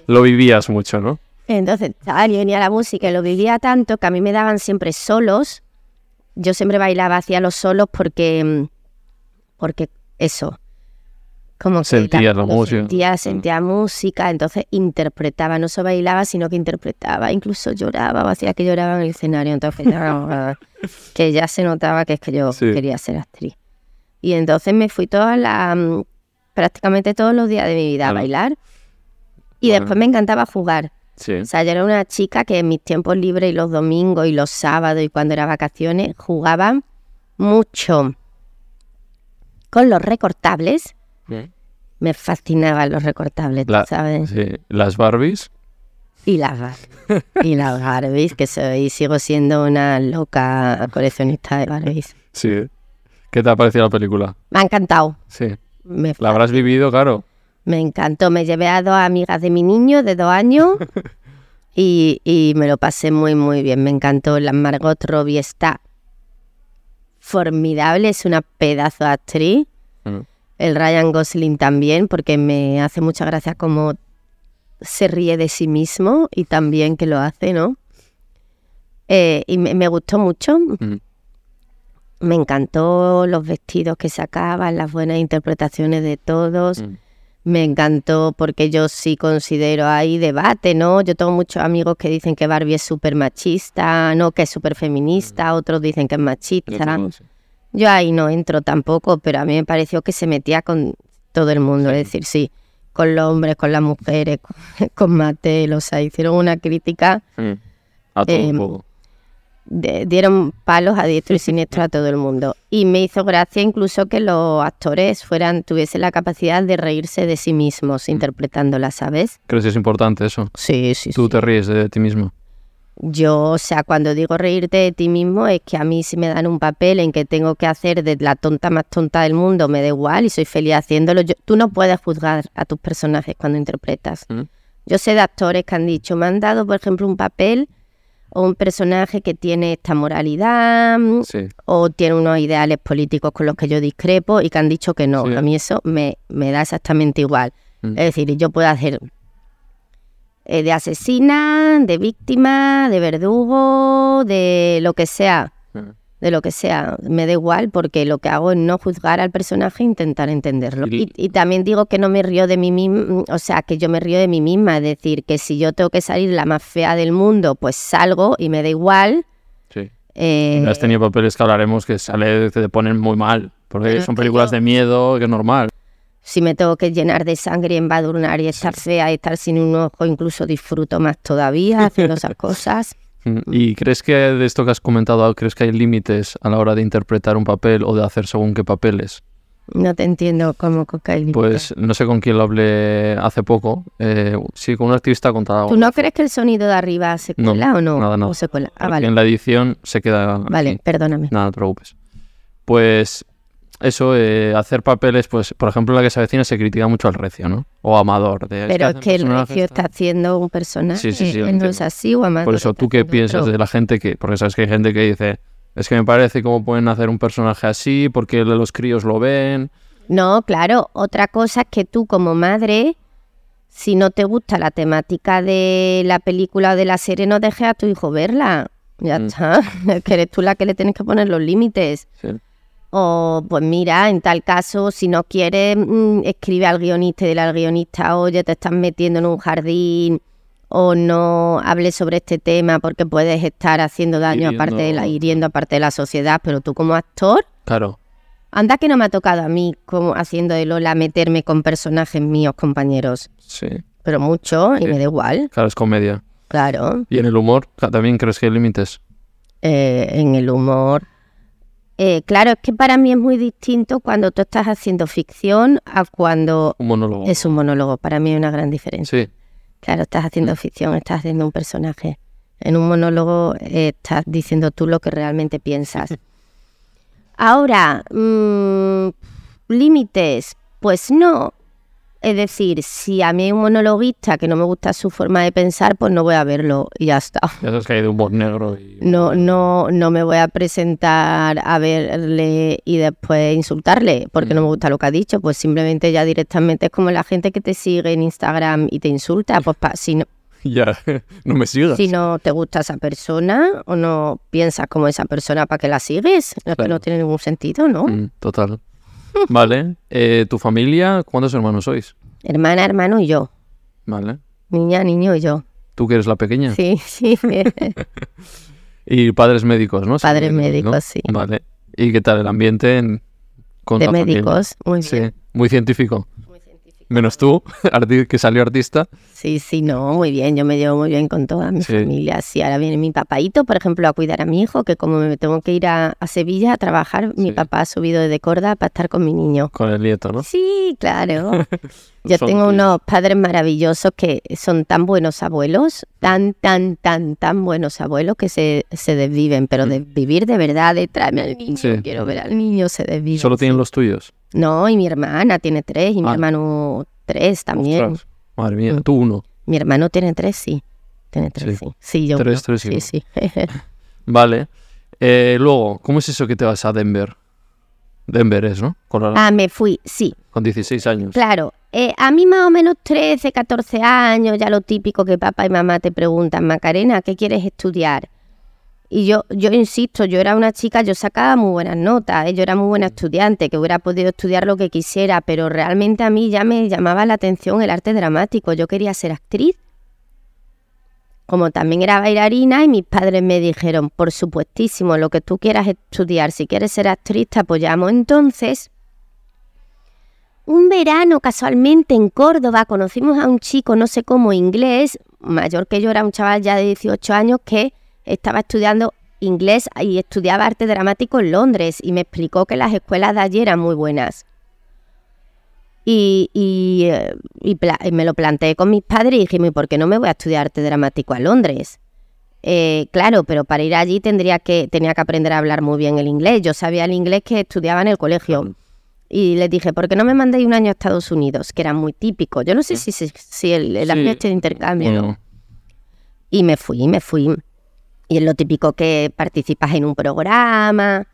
Lo vivías mucho, ¿no? Entonces, tal, y venía la música y lo vivía tanto que a mí me daban siempre solos. Yo siempre bailaba hacia los solos porque, mm, porque eso, como que Sentías la lo música. Mm. Sentía, sentía música, entonces interpretaba, no solo bailaba, sino que interpretaba, incluso lloraba, hacía que lloraba en el escenario, entonces ya, que ya se notaba que es que yo Sí. quería ser actriz. Y entonces me fui todas las, mm, prácticamente todos los días de mi vida a bailar. Y Bueno. después me encantaba jugar. Sí. O sea, yo era una chica que en mis tiempos libres y los domingos y los sábados y cuando era vacaciones jugaba mucho con los recortables. Me fascinaban los recortables, La- ¿sabes? sí. Las Barbies. Y las Barbies. y las Barbies, que soy, sigo siendo una loca coleccionista de Barbies. Sí. ¿Qué te ha parecido la película? Me ha encantado. Sí. Me, La habrás vivido, claro. Me encantó. Me llevé a dos amigas de mi niño de dos años y, y me lo pasé muy, muy bien. Me encantó. La Margot Robbie está formidable, es una pedazo de actriz. Mm. El Ryan Gosling también, porque me hace mucha gracia cómo se ríe de sí mismo y también que lo hace, ¿no? Eh, y me, me gustó mucho. Mm. Me encantó los vestidos que sacaban, las buenas interpretaciones de todos. Mm. Me encantó porque yo sí considero ahí debate, ¿no? Yo tengo muchos amigos que dicen que Barbie es súper machista, no, que es súper feminista, otros dicen que es machista. Yo ahí no entro tampoco, pero a mí me pareció que se metía con todo el mundo, es decir, sí, con los hombres, con las mujeres, con, con Mattel, o sea, hicieron una crítica, Mm. A todo Eh, un poco. De- dieron palos a diestro y siniestro a todo el mundo. Y me hizo gracia incluso que los actores fueran, tuviesen la capacidad de reírse de sí mismos interpretándola, ¿sabes? ¿Crees que es importante eso? Sí, sí, Tú te ríes de ti mismo. Yo, o sea, cuando digo reírte de ti mismo es que a mí si me dan un papel en que tengo que hacer de la tonta más tonta del mundo, me da igual y soy feliz haciéndolo. Yo- tú no puedes juzgar a tus personajes cuando interpretas. Mm. Yo sé de actores que han dicho, me han dado, por ejemplo, un papel o un personaje que tiene esta moralidad mm, Sí. o tiene unos ideales políticos con los que yo discrepo y que han dicho que no. Sí. A mí eso me, me da exactamente igual. Mm. Es decir, yo puedo hacer eh, de asesina, de víctima, de verdugo, de lo que sea, Mm. De lo que sea. Me da igual porque lo que hago es no juzgar al personaje e intentar entenderlo. Y- Y, y también digo que no me río de mí misma, o sea, que yo me río de mí misma. Es decir, que si yo tengo que salir la más fea del mundo, pues salgo y me da igual. Sí. eh, Has tenido papeles que hablaremos que sale, te ponen muy mal. Porque son que películas yo- de miedo, que es normal. si me tengo que llenar de sangre, embadurnar y estar fea y estar sin un ojo, incluso disfruto más todavía haciendo esas cosas. Mm. ¿Y crees que de esto que has comentado, crees que hay límites a la hora de interpretar un papel o de hacer según qué papeles? No te entiendo cómo cocaína. Pues no sé con quién lo hablé hace poco. Eh, sí, con un activista contaba. ¿Tú no crees que el sonido de arriba se No, cuela o no? nada, nada. ¿O se cuela? Ah, vale. En la edición se queda. Vale, aquí. perdóname. Nada, no te preocupes. Pues eso, eh, hacer papeles, pues por ejemplo en la que se avecina se critica mucho al recio, ¿no? O Amador. De, Pero es que el recio está haciendo un personaje. Sí, sí, sí, lo Él no es entiendo. así o Amador Por eso, ¿tú qué piensas otro. de la gente que.? Porque sabes que hay gente que dice. Es que me parece cómo pueden hacer un personaje así, porque los críos lo ven. No, claro. Otra cosa es que tú como madre, si no te gusta la temática de la película o de la serie, no dejes a tu hijo verla. Ya Mm. está. Es que eres tú la que le tienes que poner los límites. Sí. O, pues mira, en tal caso, si no quieres, mm, escribe al guionista y dile al guionista, oye, te estás metiendo en un jardín o no hables sobre este tema porque puedes estar haciendo daño aparte de la, Hiriendo- hiriendo aparte de la sociedad, pero tú como actor, Claro. anda que no me ha tocado a mí como haciendo de Lola meterme con personajes míos, compañeros, Sí. pero mucho y Sí. me da igual, Claro, es comedia. claro, ¿Y en el humor? ¿También crees que hay límites? eh, en el humor. Eh, claro, es que para mí es muy distinto cuando tú estás haciendo ficción a cuando Un monólogo. Es un monólogo, para mí hay una gran diferencia. Sí. Claro, estás haciendo ficción, estás haciendo un personaje. En un monólogo eh, estás diciendo tú lo que realmente piensas. Ahora, mm, límites, pues no. Es decir, si a mí hay un monologuista que no me gusta su forma de pensar, pues no voy a verlo y ya está. Ya sabes que hay de humor negro y... No, no, no me voy a presentar a verle y después insultarle porque no me gusta lo que ha dicho. Pues simplemente ya directamente es como la gente que te sigue en Instagram y te insulta. Pues pa- si no, Ya, no me sigas. si no te gusta esa persona o no piensas como esa persona, ¿para qué la sigues? No, es que Claro. no tiene ningún sentido, ¿no? Mm, total. Vale. Eh, ¿Tu familia? ¿Cuántos hermanos sois? Hermana, hermano y yo. Vale. Niña, niño y yo. ¿Tú que eres la pequeña? Sí, sí. Y padres médicos, ¿no? Padres ¿no? médicos, sí. Vale. ¿Y qué tal el ambiente en... con de la familia? médicos. Muy Sí, bien. muy científico. Menos tú, que salió artista. Sí, sí, no, muy bien. Yo me llevo muy bien con toda mi Sí. familia. Sí, ahora viene mi papaito, por ejemplo, a cuidar a mi hijo, que como me tengo que ir a, a Sevilla a trabajar, mi Sí. papá ha subido desde Corda para estar con mi niño. Con el nieto, ¿no? Sí, claro. Yo Son tengo tuyos. unos padres maravillosos que son tan buenos abuelos, tan, tan, tan, tan buenos abuelos que se, se desviven, pero de vivir de verdad, de tráeme al niño, Mm. Sí. quiero ver al niño, se desviven. Solo tienen los tuyos. No, y mi hermana tiene tres, y mi Ah. hermano tres también. Ostras, Madre mía, Mm. tú uno. Mi hermano tiene tres, sí. Tiene tres, Sí. sí. Sí, yo. Tres, uno. tres Sí, sí. Vale. Eh, luego, ¿cómo es eso que te vas a Denver? Denver es, ¿no? Ah, me fui, sí. Con 16 años. Claro, eh, a mí más o menos 13, 14 años, ya lo típico que papá y mamá te preguntan, Macarena, ¿qué quieres estudiar? Y yo, yo insisto, yo era una chica, yo sacaba muy buenas notas, ¿eh? yo era muy buena estudiante, que hubiera podido estudiar lo que quisiera, pero realmente a mí ya me llamaba la atención el arte dramático, yo quería ser actriz. Como también era bailarina y mis padres me dijeron, por supuestísimo, lo que tú quieras estudiar, si quieres ser actriz te apoyamos. Entonces, un verano casualmente en Córdoba conocimos a un chico, no sé cómo, inglés, mayor que yo, era un chaval ya de 18 años que estaba estudiando inglés y estudiaba arte dramático en Londres y me explicó que las escuelas de allí eran muy buenas. Y, y, eh, y pla- y me lo planteé con mis padres y ¿y por qué no me voy a estudiar arte dramático a Londres? Eh, claro, pero para ir allí tendría que, tenía que aprender a hablar muy bien el inglés. Yo sabía el inglés que estudiaba en el colegio. Y les dije, ¿por qué no me mandéis un año a Estados Unidos? Que era muy típico. Yo no sé si, si, si el, el Sí. ambiente de intercambio. Y me fui, me fui. Y es lo típico que participas en un programa,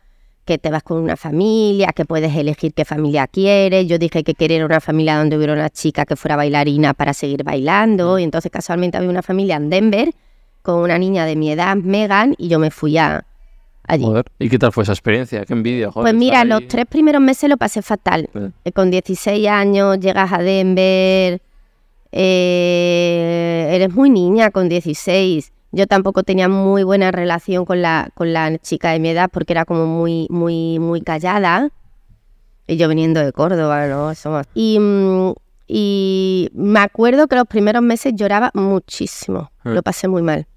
que te vas con una familia, que puedes elegir qué familia quieres. Yo dije que quería una familia donde hubiera una chica que fuera bailarina para seguir bailando. Y entonces casualmente había una familia en Denver con una niña de mi edad, Megan, y yo me fui a, allí. joder. ¿Y qué tal fue esa experiencia? Qué envidia, joder. Pues mira, los tres primeros meses lo pasé fatal. Eh, Con 16 años llegas a Denver, eh, eres muy niña con 16. Yo tampoco tenía muy buena relación con la, con la chica de mi edad porque era como muy, muy, muy callada. Y yo viniendo de Córdoba, ¿no? Somos- Y, mm, y me acuerdo que los primeros meses lloraba muchísimo. Eh. Lo pasé muy mal.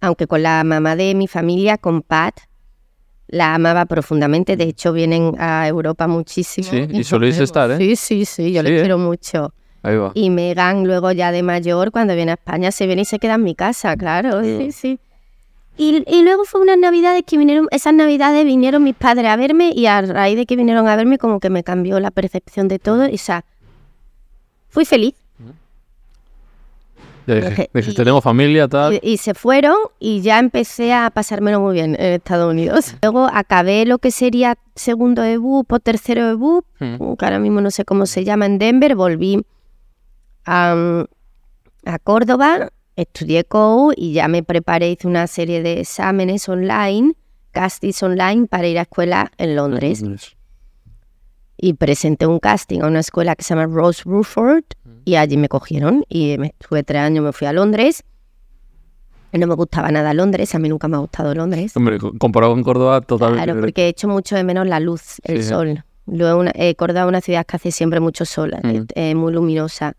Aunque con la mamá de mi familia, con Pat, la amaba profundamente. De hecho, vienen a Europa muchísimo. Sí, y soléis estar, ¿eh? Sí, sí, sí, yo Sí, le ¿eh? quiero mucho. Ahí va. Y Megan, luego ya de mayor, cuando viene a España, se viene y se queda en mi casa, claro. Sí, sí. Y, y luego fue unas navidades que vinieron, esas navidades vinieron mis padres a verme y a raíz de que vinieron a verme como que me cambió la percepción de todo. Y, o sea, fui feliz. Ya dije, Dije, dijiste, y- tengo familia, tal. Y, y se fueron y ya empecé a pasármelo muy bien en Estados Unidos. Luego acabé lo que sería segundo de BUP o tercero de BUP, Mm. que ahora mismo no sé cómo se llama en Denver. Volví a, a Córdoba, estudié COU y ya me preparé, hice una serie de exámenes online, castings online para ir a escuela en Londres. Londres. Y presenté un casting a una escuela que se llama Rose Ruford y allí me cogieron y me estuve tres años, me fui a Londres. No me gustaba nada Londres, a mí nunca me ha gustado Londres. Hombre, co- comparado con Córdoba, totalmente. Claro, porque he hecho mucho de menos la luz, el Sí. sol. Luego una, eh, Córdoba es una ciudad que hace siempre mucho sol, Mm. es eh, muy luminosa.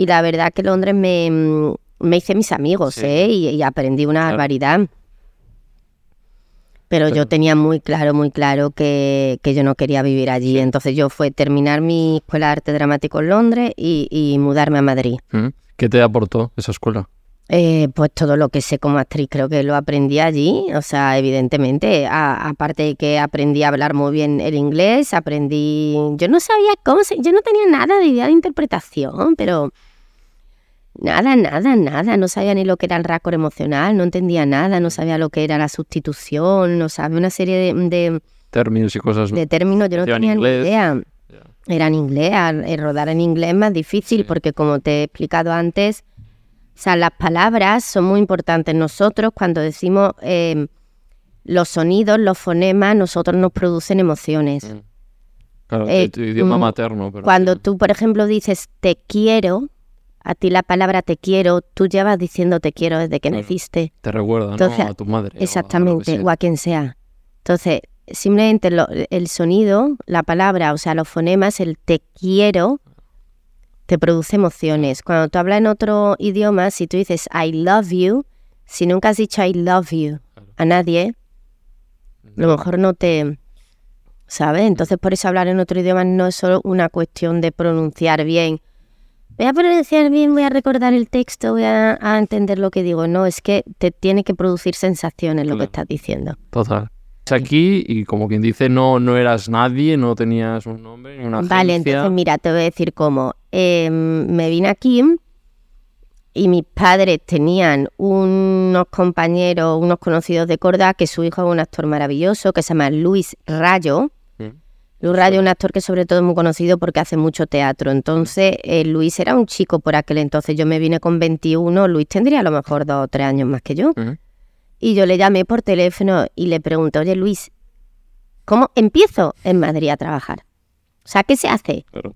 Y la verdad que Londres me, mm, me hice mis amigos, Sí. ¿eh? Y, y aprendí una Claro. barbaridad. Pero Pero- yo tenía muy claro, muy claro que, que yo no quería vivir allí. Entonces yo fue terminar mi escuela de arte dramático en Londres y, y mudarme a Madrid. Mm. ¿Qué te aportó esa escuela? Eh, pues todo lo que sé como actriz creo que lo aprendí allí, o sea, evidentemente, aparte de que aprendí a hablar muy bien el inglés, aprendí, yo no sabía cómo se, yo no tenía nada de idea de interpretación, pero nada, nada, nada, no sabía ni lo que era el raccord emocional, no entendía nada, no sabía lo que era la sustitución, no sabía una serie de, de- Términos y cosas. de términos, yo no tenía ni idea. Ya. Era en inglés, eh, rodar en inglés es más difícil Sí. porque como te he explicado antes, o sea, las palabras son muy importantes. Nosotros cuando decimos eh, los sonidos, los fonemas, nosotros nos producen emociones. Mm. Claro, Eh, tu idioma mm, materno. Pero Cuando sí. tú, por ejemplo, dices te quiero, a ti la palabra te quiero, tú llevas diciendo te quiero desde que naciste. Te recuerda, Entonces, ¿no? A tu madre. o a Exactamente, o a quien sea. Entonces, simplemente lo- el sonido, la palabra, o sea, los fonemas, el te quiero, te produce emociones. Cuando tú hablas en otro idioma, si tú dices I love you, si nunca has dicho I love you a nadie, a lo mejor no te... ¿Sabes? Entonces, por eso hablar en otro idioma no es solo una cuestión de pronunciar bien. Voy a pronunciar bien, voy a recordar el texto, voy a, a entender lo que digo. No, es que te tiene que producir sensaciones lo que estás diciendo. Total. Aquí, y como quien dice, no, no eras nadie, no tenías un nombre ni una Vale, agencia. entonces mira, te voy a decir cómo. Eh, me vine aquí y mis padres tenían unos compañeros, unos conocidos de Corda, que su hijo es un actor maravilloso, que se llama Luis Rayo. Luis Rayo es un actor que sobre todo es muy conocido porque hace mucho teatro. Entonces, eh, Luis era un chico por aquel entonces. Yo me vine con 21, Luis tendría a lo mejor dos o tres años más que yo. Y yo le llamé por teléfono y le pregunté, oye Luis, ¿cómo empiezo en Madrid a trabajar? O sea, ¿qué se hace? Claro.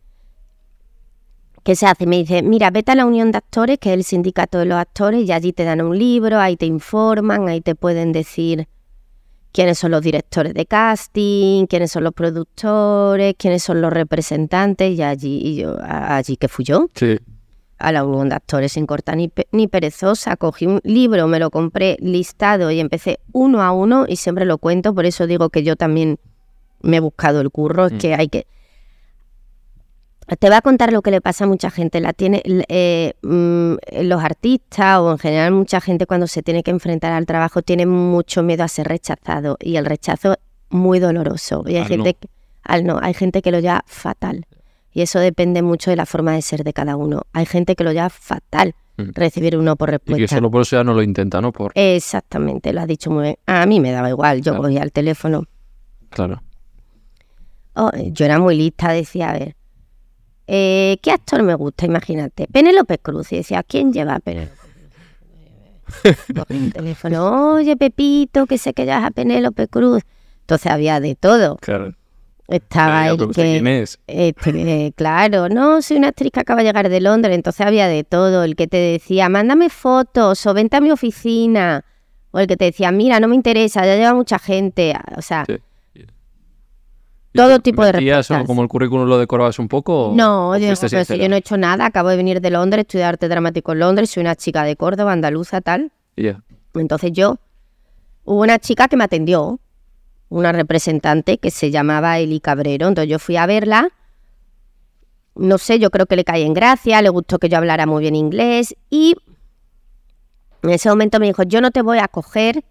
¿Qué se hace? Me dice, mira, vete a la Unión de Actores, que es el sindicato de los actores, y allí te dan un libro, ahí te informan, ahí te pueden decir quiénes son los directores de casting, quiénes son los productores, quiénes son los representantes, y allí, y yo, allí que fui yo, Sí. a la Unión de Actores sin corta ni, pe- ni perezosa, cogí un libro, me lo compré listado y empecé uno a uno, y siempre lo cuento, por eso digo que yo también me he buscado el curro, es Mm. que hay que... Te voy a contar lo que le pasa a mucha gente. La tiene, eh, mm, los artistas o en general mucha gente cuando se tiene que enfrentar al trabajo tiene mucho miedo a ser rechazado y el rechazo es muy doloroso. Y hay Al gente no. que- al no, hay gente que lo lleva fatal. Y eso depende mucho de la forma de ser de cada uno. Hay gente que lo lleva fatal Mm. recibir uno por Y que respuesta. solo por eso ya no lo intenta, ¿no? Por... Exactamente, lo has dicho muy bien. A mí me daba igual, yo Claro. cogía el teléfono. Claro. Oh, yo era muy lista, decía, a ver, eh, ¿qué actor me gusta? Imagínate, Penélope Cruz. Y decía, ¿quién lleva a Penélope Cruz? Cogí el teléfono, oye, Pepito, que sé que llevas a Penélope Cruz. Entonces había de todo. Claro. Estaba el yo, ¿usted ¿Quién que, es? este, eh, claro, no, soy una actriz que acaba de llegar de Londres, entonces había de todo. El que te decía, mándame fotos o vente a mi oficina. O el que te decía, mira, no me interesa, ya lleva mucha gente. O sea, Sí. Todo tipo de ¿Metías o respuestas. como el currículum lo decorabas un poco? No, o yo, sincera? yo no he hecho nada, acabo de venir de Londres, estudiar arte dramático en Londres, soy una chica de Córdoba, andaluza, tal. Y ya. Entonces yo, hubo una chica que me atendió, una representante que se llamaba Eli Cabrero, entonces yo fui a verla, no sé, yo creo que le caí en gracia, le gustó que yo hablara muy bien inglés y en ese momento me dijo, yo no te voy a coger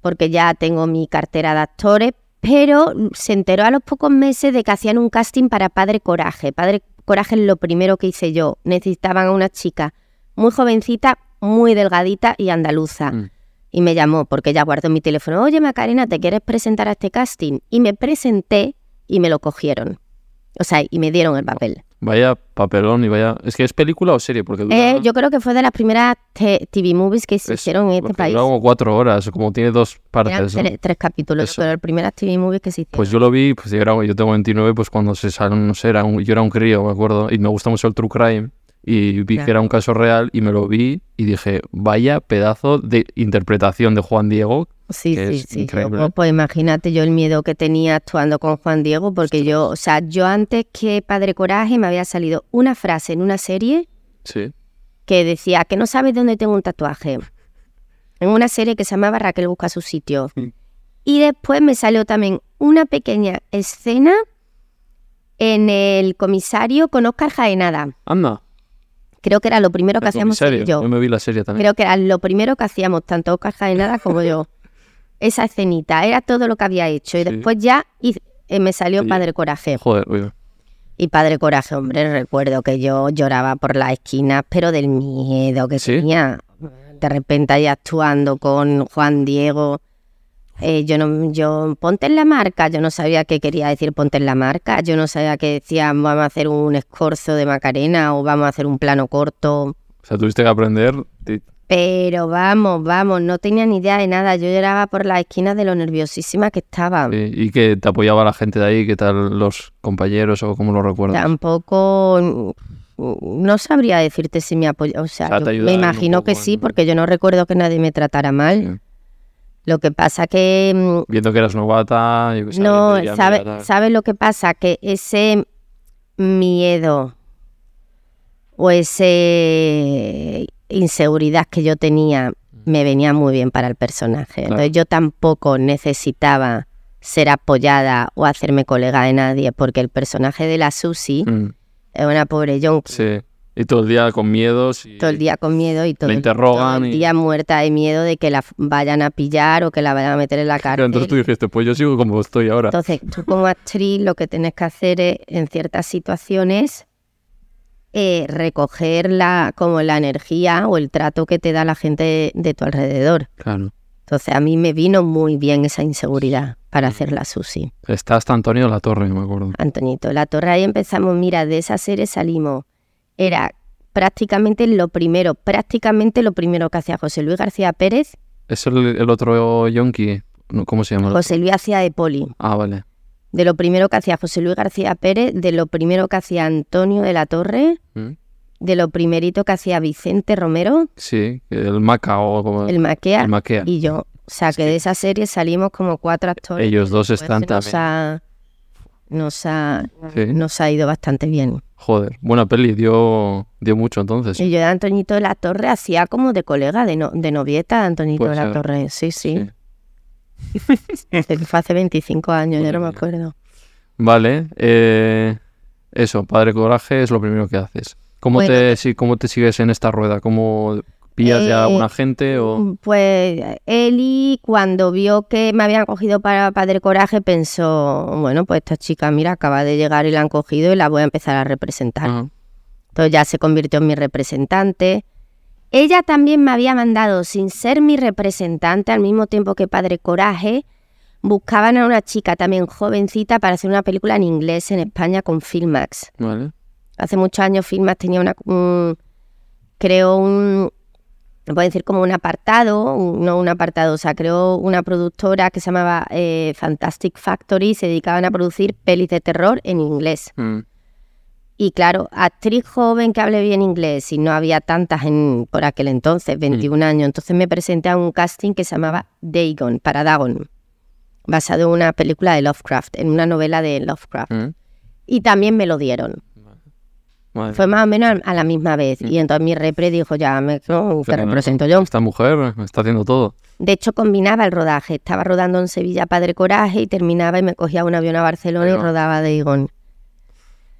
porque ya tengo mi cartera de actores, pero se enteró a los pocos meses de que hacían un casting para Padre Coraje. Padre Coraje es lo primero que hice yo. Necesitaban a una chica muy jovencita, muy delgadita y andaluza. Mm. Y me llamó porque ella guardó mi teléfono. Oye, Macarena, ¿te quieres presentar a este casting? Y me presenté y me lo cogieron. O sea, y me dieron el papel. Vaya papelón y vaya... ¿Es que es película o serie? Porque dura... Eh, yo creo que fue de las primeras TV movies que se es- hicieron en este país. dura como cuatro horas, como tiene dos partes. ¿no? tres, capítulos, Eso. pero las primeras TV movies que se hicieron. Pues yo lo vi, pues yo, era- yo tengo 29, pues cuando se salen, no sé, era un- yo era un crío, me acuerdo, y me gusta mucho el true crime, y vi que era un caso real, y me lo vi, y dije, vaya pedazo de interpretación de Juan Diego. Sí, sí, sí. yo, increíble. pues, pues imagínate yo el miedo que tenía actuando con Juan Diego, porque yo, o sea, yo antes que Padre Coraje me había salido una frase en una serie Sí. que decía que no sabes dónde tengo un tatuaje. En una serie que se llamaba Raquel busca su sitio. Y después me salió también una pequeña escena en el comisario con Oscar Jaenada, Anda. creo que era lo primero que El hacíamos yo. Yo me vi la serie también. Creo que era lo primero que hacíamos, tanto Oscar Jaenada como yo. Esa escenita, era todo lo que había hecho. Y Sí. después ya hice- eh, me salió Sí. Padre Coraje. Joder, oye. Y Padre Coraje, hombre, recuerdo que yo lloraba por las esquinas, pero del miedo que ¿Sí? tenía. De repente ahí actuando con Juan Diego. eh, yo no, yo, ponte en la marca, yo no sabía qué quería decir ponte en la marca, yo no sabía que decía vamos a hacer un escorzo de Macarena o vamos a hacer un plano corto. O sea, tuviste que aprender. Pero vamos, vamos, no tenía ni idea de nada. Yo lloraba por las esquinas de lo nerviosísima que estaba. sí, y que te apoyaba la gente de ahí, ¿qué tal los compañeros o cómo lo recuerdas? Tampoco mm, no sabría decirte si me apoyó. O sea, O me imagino que sí, porque yo no recuerdo que nadie me tratara mal. Sí. Lo que pasa que mm, Viendo que eras novata, yo que sé, no, diría, ¿sabe. ¿sabes lo que pasa? Que ese miedo o ese inseguridad que yo tenía me venía muy bien para el personaje. Claro. Entonces yo tampoco necesitaba ser apoyada o hacerme colega de nadie porque el personaje de la Susi Mm, es una pobre yonki sí. Y todo el día con miedos. Y... todo el día con miedo y todo, Le interrogan todo el y- día muerta de miedo de que la vayan a pillar o que la vayan a meter en la cárcel. Entonces tú dijiste, pues yo sigo como estoy ahora. Entonces, tú como actriz lo que tienes que hacer es, en ciertas situaciones, eh, recoger la, como la energía o el trato que te da la gente de, de tu alrededor. Claro. Entonces, a mí me vino muy bien esa inseguridad para hacer la Susi. Está hasta Antonio La Torre, me acuerdo. Antoñito, la torre ahí empezamos, mira, de esa serie salimos. Era prácticamente lo primero, prácticamente lo primero que hacía José Luis García Pérez. Es el, el otro yonki. ¿Cómo se llama? José Luis hacía de poli. Ah, vale. De lo primero que hacía José Luis García Pérez, de lo primero que hacía Antonio de la Torre, Mm. de lo primerito que hacía Vicente Romero, Sí, el Maca o como el Maquea, el Maquea. y yo. O sea, que de esa serie salimos como cuatro actores. Ellos dos están nos también. ha, nos, ha, Sí. nos ha ido bastante bien. Joder, buena peli, dio, dio mucho entonces. Y yo de Antoñito de la Torre hacía como de colega, de, no, de novieta de Antoñito Puede de la ser. Torre. Sí, sí. Sí. Fue hace 25 años, ya no me acuerdo. Vale, eh, eso, Padre Coraje es lo primero que haces. ¿Cómo, Bueno, te, si, ¿Cómo te sigues en esta rueda? ¿Cómo pillas ya a Eh, alguna gente o...? Pues Eli, cuando vio que me habían cogido para Padre Coraje, pensó, bueno, pues esta chica, mira, acaba de llegar y la han cogido y la voy a empezar a representar. Entonces ya se convirtió en mi representante. Ella también me había mandado, sin ser mi representante, al mismo tiempo que Padre Coraje, buscaban a una chica también jovencita para hacer una película en inglés en España con Filmax. Vale. Hace muchos años Filmax tenía una, un- creo un, no puedo decir como un apartado, un- no un apartado, o sea, creó una productora que se llamaba eh, Fantastic Factory y se dedicaban a producir pelis de terror en inglés. Mm, Y claro, actriz joven que hable bien inglés y no había tantas en, por aquel entonces, 21 años. Entonces me presenté a un casting que se llamaba Dagon, para Dagon, basado en una película de Lovecraft, en una novela de Lovecraft. mm. Y también me lo dieron. Madre Fue más o menos a la misma vez. Y entonces mi repre dijo, ya, me, no, Fenomenal. represento yo. Esta mujer está haciendo todo. De hecho, combinaba el rodaje. Estaba rodando en Sevilla Padre Coraje y terminaba y me cogía un avión a Barcelona y rodaba Dagon.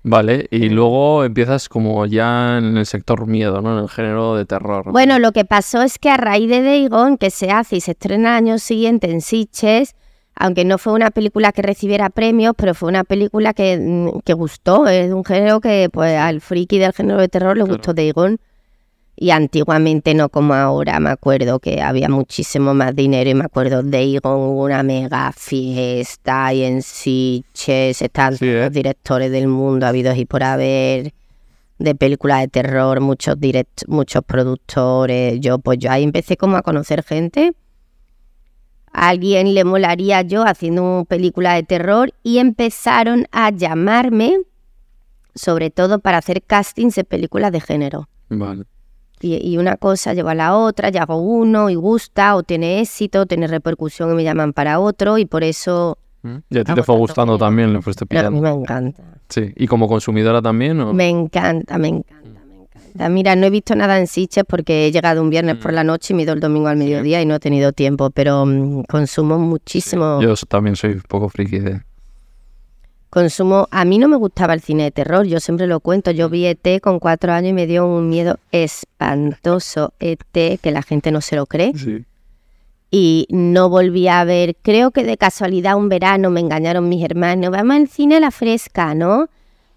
Vale, y luego empiezas como ya en el sector miedo, ¿no? En el género de terror. Bueno, lo que pasó es que a raíz de Dagon, que se hace y se estrena al año siguiente en Sitges, aunque no fue una película que recibiera premios, pero fue una película que, mm, que gustó. Es un género que pues al friki del género de terror le Claro. gustó Dagon. Y antiguamente, no como ahora, me acuerdo que había muchísimo más dinero y me acuerdo Dagon, hubo una mega fiesta y en Sitges Sí, todos ¿eh? los directores del mundo habidos y por haber de películas de terror, muchos direct, muchos productores. Yo, pues yo ahí empecé como a conocer gente. A alguien le molaría yo haciendo una película de terror y empezaron a llamarme, sobre todo para hacer castings de películas de género. Vale. Y, y una cosa lleva a la otra, ya hago uno y gusta, o tiene éxito, tiene repercusión y me llaman para otro, y por eso Mm. Y a ti te fue gustando tanto también, le fuiste no, a mí pillando. me encanta. Sí. ¿Y como consumidora también? ¿o? Me encanta, me encanta, me encanta. Mira, no he visto nada en Sitges porque he llegado un viernes por la noche y me he ido el domingo al mediodía y no he tenido tiempo, pero mm, consumo muchísimo, Yo también soy un poco friki de... Consumo, a mí no me gustaba el cine de terror, yo siempre lo cuento, yo vi ET con cuatro años y me dio un miedo espantoso, ET, que la gente no se lo cree. Sí. Y no volví a ver, creo que de casualidad un verano me engañaron mis hermanos, vamos al cine a la fresca, ¿no?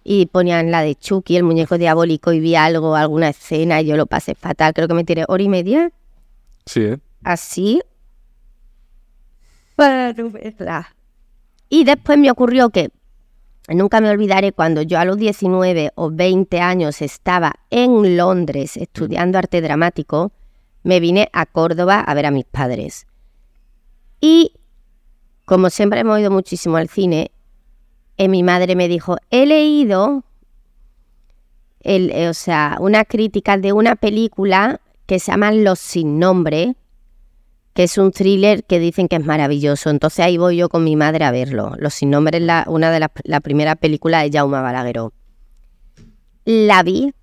Y ponían la de Chucky, el muñeco diabólico, y vi algo, alguna escena, y yo lo pasé fatal, creo que me tiré hora y media Sí, ¿eh? así para verla. Y después me ocurrió que nunca me olvidaré cuando yo a los 19 o 20 años estaba en Londres estudiando arte dramático, me vine a Córdoba a ver a mis padres. Y como siempre hemos ido muchísimo al cine, eh, mi madre me dijo, he leído eh, o sea, una crítica de una película que se llama Los sin nombre, que es un thriller que dicen que es maravilloso. Entonces ahí voy yo con mi madre a verlo. Los sin nombre es la, una de las la primera película de Jaume Balagueró. La vi,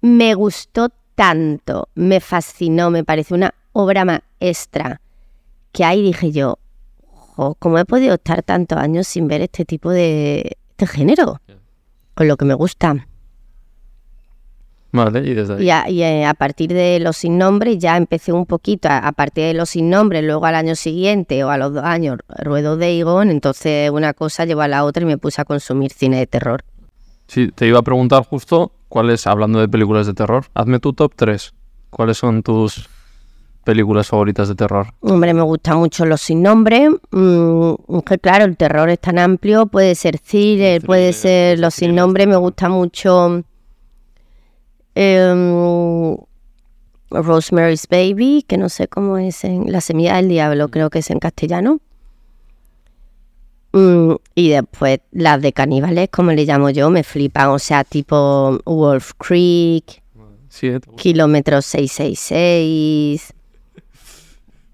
me gustó tanto, me fascinó, me pareció una obra maestra, que ahí dije yo, "Jo, ¿cómo he podido estar tantos años sin ver este tipo de, de género? Con lo que me gusta. Vale, y desde ahí. Y, a, y, eh, a partir de los sin nombre ya empecé un poquito, a, a partir de los sin nombre, luego al año siguiente o a los dos años, Ruedo de Egon, entonces una cosa llevó a la otra y me puse a consumir cine de terror. Sí, te iba a preguntar justo cuáles, hablando de películas de terror, hazme tu top 3. ¿Cuáles son tus películas favoritas de terror? Hombre, me gusta mucho los sin nombre, mm, que claro, el terror es tan amplio, puede ser thriller, puede ser los sin nombre, me gusta mucho em, Rosemary's Baby, que no sé cómo es en La semilla del diablo, creo que es en castellano. Mm, y después las de caníbales, como le llamo yo, me flipan, o sea, tipo Wolf Creek, Sí, ¿eh? Kilómetro 666.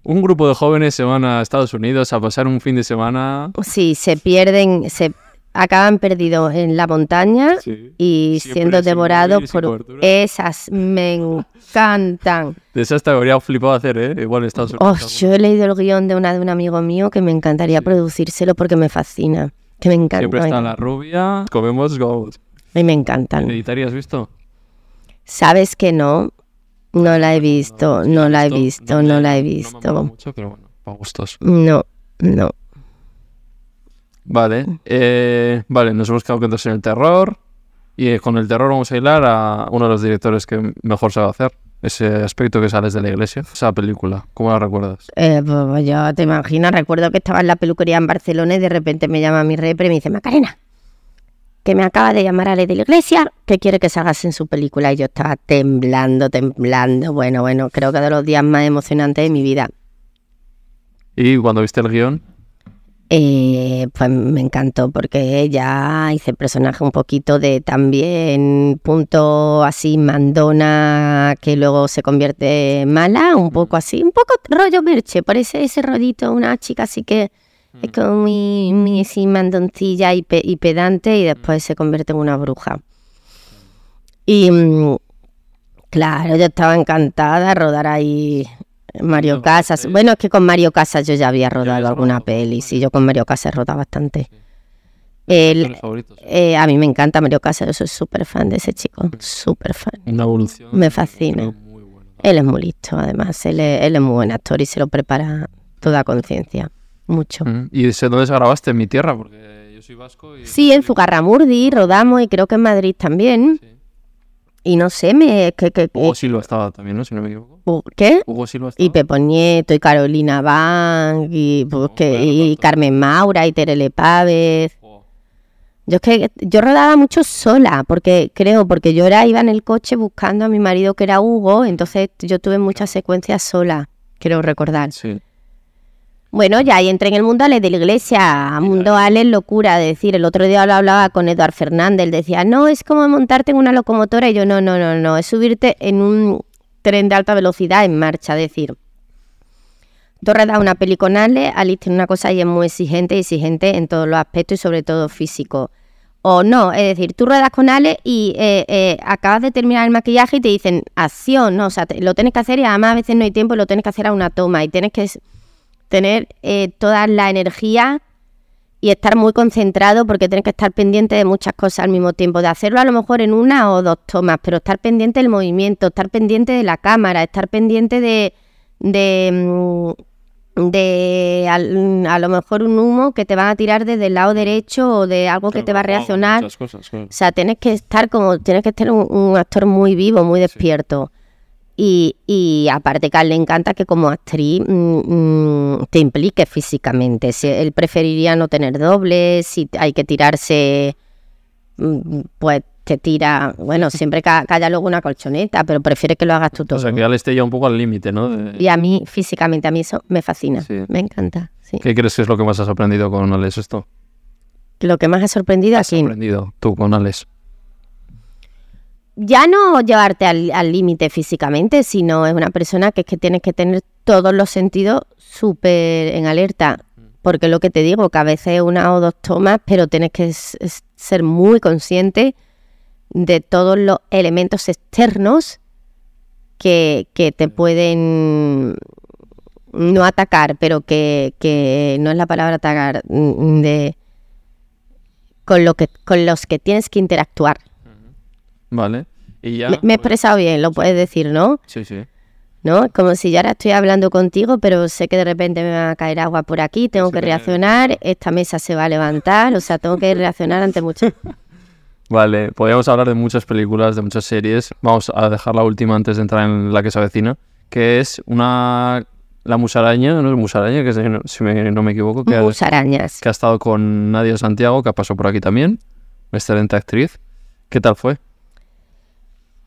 Un grupo de jóvenes se van a Estados Unidos a pasar un fin de semana. Sí, se pierden, se acaban perdidos en la montaña Sí. y Siempre siendo devorados por esas me encantan. De esas te habría flipado hacer, ¿eh? Igual en Estados Oh, Unidos. yo he leído el guion de una de un amigo mío que me encantaría producírselo porque me fascina. Que me encanta. Siempre está la rubia. Comemos gold. Y me encantan. ¿Hereditaria has visto? Sabes que no, no la he visto, no la he visto, no la he No me visto. mucho, pero bueno, para gustos. No, no. Vale, eh, vale, nos hemos quedado quietos en el terror. Y eh, con el terror vamos a hilar a uno de los directores que mejor sabe hacer. Ese aspecto que sales de la iglesia. Esa película, ¿cómo la recuerdas? Eh, pues yo te imaginas, recuerdo que estaba en la peluquería en Barcelona y de repente me llama mi repre y me dice, Macarena, que me acaba de llamar Ale de la iglesia, que quiere que salgas en su película. Y yo estaba temblando, temblando. Bueno, bueno, creo que de los días más emocionantes de mi vida. Y cuando viste el guion, Eh, pues me encantó porque ella hice el personaje un poquito de también punto así mandona que luego se convierte en mala, un poco así, un poco rollo merche, parece ese rollito, una chica así que es como muy, muy así mandoncilla y, pe- y pedante y después se convierte en una bruja. Y mm, claro, yo estaba encantada de rodar ahí Mario No, Casas. Bueno, es que con Mario Casas yo ya había rodado alguna rodado, peli, sí, yo con Mario Casas he rodado bastante. El- favoritos. eh, a mí me encanta Mario Casas, yo soy súper fan de ese chico, súper fan. Una evolución. me fascina. muy. Él es muy listo, además, él es, él es muy buen actor y se lo prepara toda conciencia, mucho. Mm, ¿Y sé dónde se grabaste? En mi tierra, porque yo soy vasco. Y Sí, en Zugarramurdi rodamos y creo que en Madrid también. Sí. Y no sé, me, que, que, que- Hugo Silva estaba también, ¿no? Si no me equivoco. ¿qué? Hugo Silva estaba. Y Pepo Nieto y Carolina Bank y, pues, que- y. Carmen Maura y Terele Pávez. Yo es que yo rodaba mucho sola, porque creo, porque yo era, iba en el coche buscando a mi marido que era Hugo, entonces yo tuve muchas secuencias sola, quiero recordar. Sí. Bueno, ya ahí entré en el mundo Ale de la iglesia, mundo Ale es locura, de decir, el otro día lo hablaba con Eduard Fernández, decía, no, es como montarte en una locomotora, y yo, no, no, no, no, es subirte en un tren de alta velocidad en marcha, es decir, tú das una peli con Ale, Alice tiene una cosa y es muy exigente, exigente en todos los aspectos y sobre todo físico. O no, es decir, tú ruedas con Ale y eh, eh, acabas de terminar el maquillaje y te dicen acción, ¿no? O sea, te- lo tienes que hacer y además a veces no hay tiempo y lo tienes que hacer a una toma y tienes que tener eh, toda la energía y estar muy concentrado porque tienes que estar pendiente de muchas cosas al mismo tiempo, de hacerlo a lo mejor en una o dos tomas, pero estar pendiente del movimiento, estar pendiente de la cámara, estar pendiente de, de, mm, de al- a lo mejor un humo que te van a tirar desde el lado derecho o de algo que te va a reaccionar. Muchas cosas, claro. O sea, tienes que estar como, tienes que un, un actor muy vivo, muy despierto. Y, y aparte que a él le encanta que como actriz mm, mm, te impliques físicamente. Si él preferiría no tener dobles, si hay que tirarse, mm, pues te tira, bueno, siempre ca- que haya luego una colchoneta, pero prefiere que lo hagas tú todo. O sea, que ya le esté ya un poco al límite, ¿no? De- Y a mí, físicamente, a mí eso me fascina, Sí. me encanta. sí. ¿Qué crees que es lo que más has aprendido con Alex esto? Lo que más ha sorprendido aquí, aprendido tú con Alex? Ya no llevarte al límite físicamente, sino es una persona que es que tienes que tener todos los sentidos súper en alerta. Porque lo que te digo, que a veces una o dos tomas, pero tienes que ser muy consciente de todos los elementos externos que, que te pueden no atacar, pero que, que no es la palabra atacar, mm, de con lo que con los que tienes que interactuar. Vale. Y ya. Me, me he expresado bien, lo puedes decir, ¿no? Sí, sí. ¿No? Como si yo ahora estoy hablando contigo, pero sé que de repente me va a caer agua por aquí, tengo Sí, que reaccionar, esta mesa se va a levantar, o sea, tengo que reaccionar ante mucho. Vale, podríamos hablar de muchas películas, de muchas series. Vamos a dejar la última antes de entrar en la que se avecina, que es una... La musaraña, ¿no es musaraña? Que si no, si me- no me equivoco, que, ha- Musarañas. que ha estado con Nadia Santiago, que ha pasado por aquí también. Excelente actriz. ¿Qué tal fue?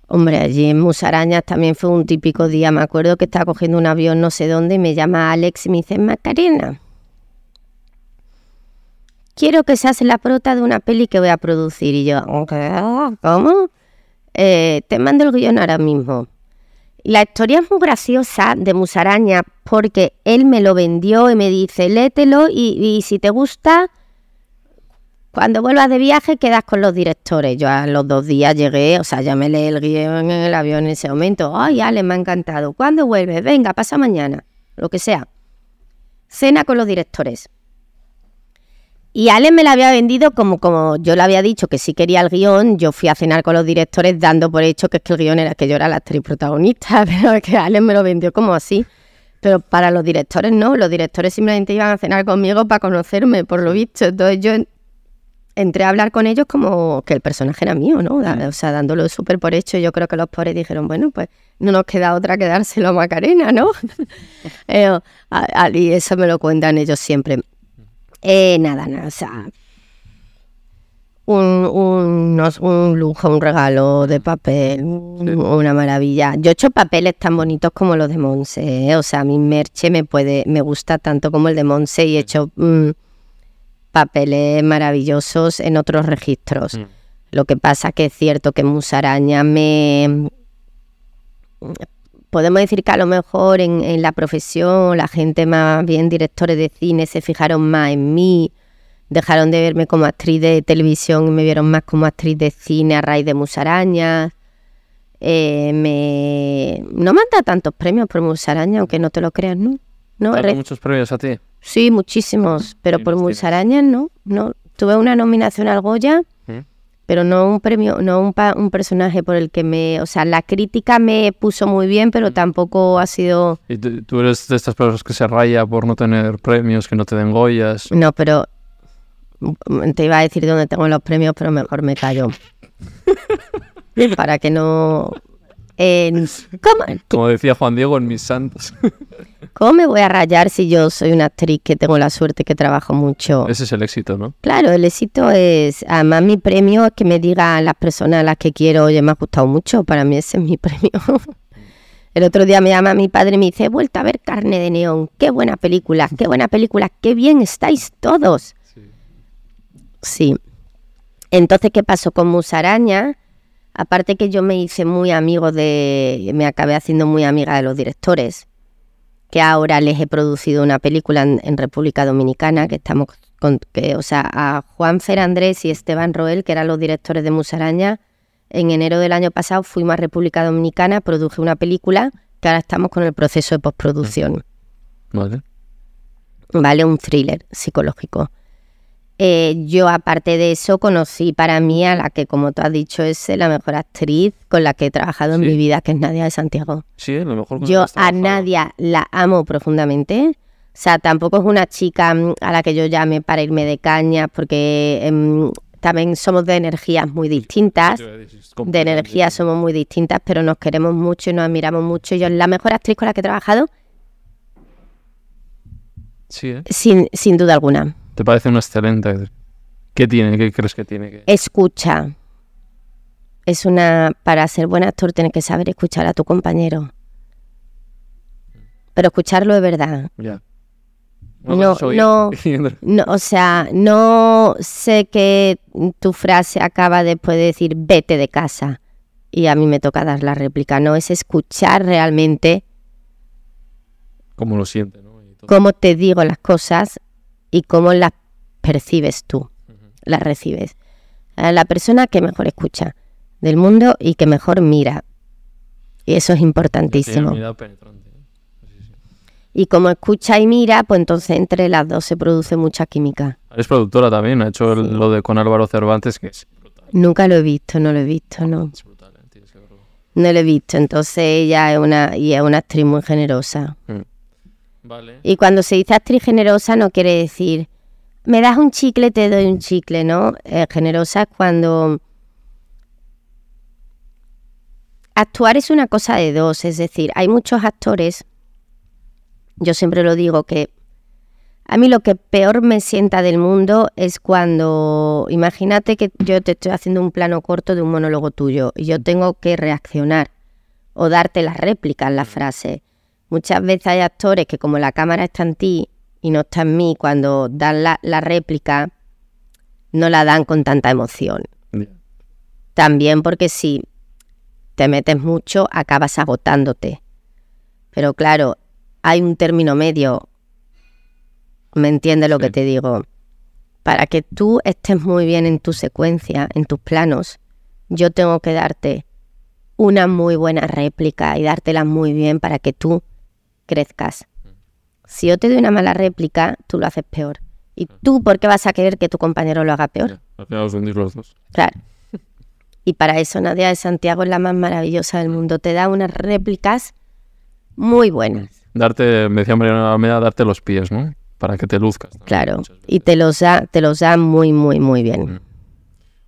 Hombre, allí en Musarañas también fue un típico día. Me acuerdo que estaba cogiendo un avión no sé dónde y me llama Alex y me dice, Macarena, quiero que seas la prota de una peli que voy a producir. Y yo, "¿Qué? ¿cómo? Eh, te mando el guion ahora mismo. La historia es muy graciosa de Musaraña porque él me lo vendió y me dice, léetelo y, y si te gusta, cuando vuelvas de viaje quedas con los directores. Yo a los dos días llegué, o sea, ya me leí el guion en el avión en ese momento. Ay, Ale, me ha encantado. ¿Cuándo vuelves? Venga, pasa mañana. Lo que sea. Cena con los directores. Y Ale me la había vendido como, como yo le había dicho que sí quería el guion. Yo fui a cenar con los directores dando por hecho que es que el guion era que yo era la actriz protagonista, pero es que Ale me lo vendió como así. Pero para los directores no, los directores simplemente iban a cenar conmigo para conocerme, por lo visto. Entonces yo entré a hablar con ellos como que el personaje era mío, ¿no? O sea, dándolo súper por hecho. Yo creo que los pobres dijeron, bueno, pues no nos queda otra que dárselo a Macarena, ¿no? Eh, a- a- y eso me lo cuentan ellos siempre. Eh, nada, nada, o sea, un, un, un lujo, un regalo de papel, un- una maravilla. Yo he hecho papeles tan bonitos como los de Monse, ¿eh? o sea, mi merche me puede, me gusta tanto como el de Monse y he hecho mm, papeles maravillosos en otros registros. Lo que pasa que es cierto que Musaraña me... Podemos decir que a lo mejor en, en la profesión la gente más bien directores de cine se fijaron más en mí, dejaron de verme como actriz de televisión y me vieron más como actriz de cine a raíz de Musaraña. Eh, me... No me han dado tantos premios por Musaraña, aunque no te lo creas, ¿no? no ¿Te han re- muchos premios a ti? Sí, muchísimos, pero Sí, por. Musarañas no, no. Tuve una nominación al Goya, ¿Mm? pero no un premio, no un, pa- un personaje por el que me, o sea, la crítica me puso muy bien, Mm. pero tampoco ha sido, ¿Y tú, eres de estas personas que se raya por no tener premios, que no te den Goyas? no, pero mm, te iba a decir dónde tengo los premios, pero mejor me callo. Para que no... en- ¿cómo, Como decía Juan Diego en Mis Santos. ¿Cómo me voy a rayar si yo soy una actriz que tengo la suerte que trabajo mucho? Ese es el éxito, ¿no? Claro, el éxito es, además mi premio es que me digan las personas a las que quiero, oye, me ha gustado mucho, para mí ese es mi premio. El otro día me llama mi padre y me dice, he vuelto a ver Carne de Neón, qué buena película, qué buena película, qué bien estáis todos. Sí. Entonces, ¿qué pasó con Musaraña? Aparte que yo me hice muy amigo de, me acabé haciendo muy amiga de los directores, que ahora les he producido una película en, en República Dominicana, que estamos con, que, o sea, a Juan Fer Andrés y Esteban Roel, que eran los directores de Musaraña, en enero del año pasado fuimos a República Dominicana, produje una película que ahora estamos con el proceso de postproducción. Vale. ¿vale? Un thriller psicológico. Eh, yo, aparte de eso, conocí para mí a la que, como tú has dicho, es la mejor actriz con la que he trabajado en mi vida, que es Nadia de Santiago. Sí, a lo mejor. Yo a. Nadia la amo profundamente. O sea, tampoco es una chica mm, a la que yo llame para irme de caña, porque em, también somos de energías muy distintas. Es De energías somos muy distintas, pero nos queremos mucho y nos admiramos mucho. Yo, la mejor actriz con la que he trabajado, Sí, ¿eh? sin, sin duda alguna. ¿Te parece una excelente actriz? ¿Qué tiene? ¿Qué crees que tiene? que- Escucha. Es una. Para ser buen actor tienes que saber escuchar a tu compañero. Pero escucharlo de verdad. Ya. No, no. No, o sea, no sé que tu frase acaba después de decir vete de casa y a mí me toca dar la réplica. No, es escuchar realmente Cómo lo siente, ¿no? Y todo. cómo te digo las cosas y cómo las percibes tú, las recibes. La persona que mejor escucha del mundo y que mejor mira. Y eso es importantísimo. ¿eh? Y como escucha y mira, pues entonces entre las dos se produce mucha química. Es productora también, ha hecho el- lo de con Álvaro Cervantes, que es brutal. Nunca lo he visto, no lo he visto, no. Es brutal, ¿eh? Tienes que verlo. No lo he visto. Entonces ella es una, y es una actriz muy generosa. Mm. Vale. Y cuando se dice actriz generosa no quiere decir, me das un chicle, te doy un chicle, ¿no? Eh, generosa es cuando... Actuar es una cosa de dos, es decir, hay muchos actores, yo siempre lo digo, que a mí lo que peor me sienta del mundo es cuando, imagínate que yo te estoy haciendo un plano corto de un monólogo tuyo y yo tengo que reaccionar o darte la réplica en la frase. Muchas veces hay actores que como la cámara está en ti y no está en mí, cuando dan la, la réplica, no la dan con tanta emoción. También porque si te metes mucho, acabas agotándote. Pero claro, hay un término medio. ¿Me entiendes lo Sí. que te digo? Para que tú estés muy bien en tu secuencia, en tus planos, yo tengo que darte una muy buena réplica y dártela muy bien para que tú crezcas. Si yo te doy una mala réplica, tú lo haces peor. ¿Y tú por qué vas a querer que tu compañero lo haga peor? Al final os los dos. Claro. Y para eso Nadia de Santiago es la más maravillosa del mundo. Te da unas réplicas muy buenas, Darte, me decía Mariana Almeida, darte los pies, ¿no? Para que te luzcas. claro. Y te los da, te los da muy, muy, muy bien.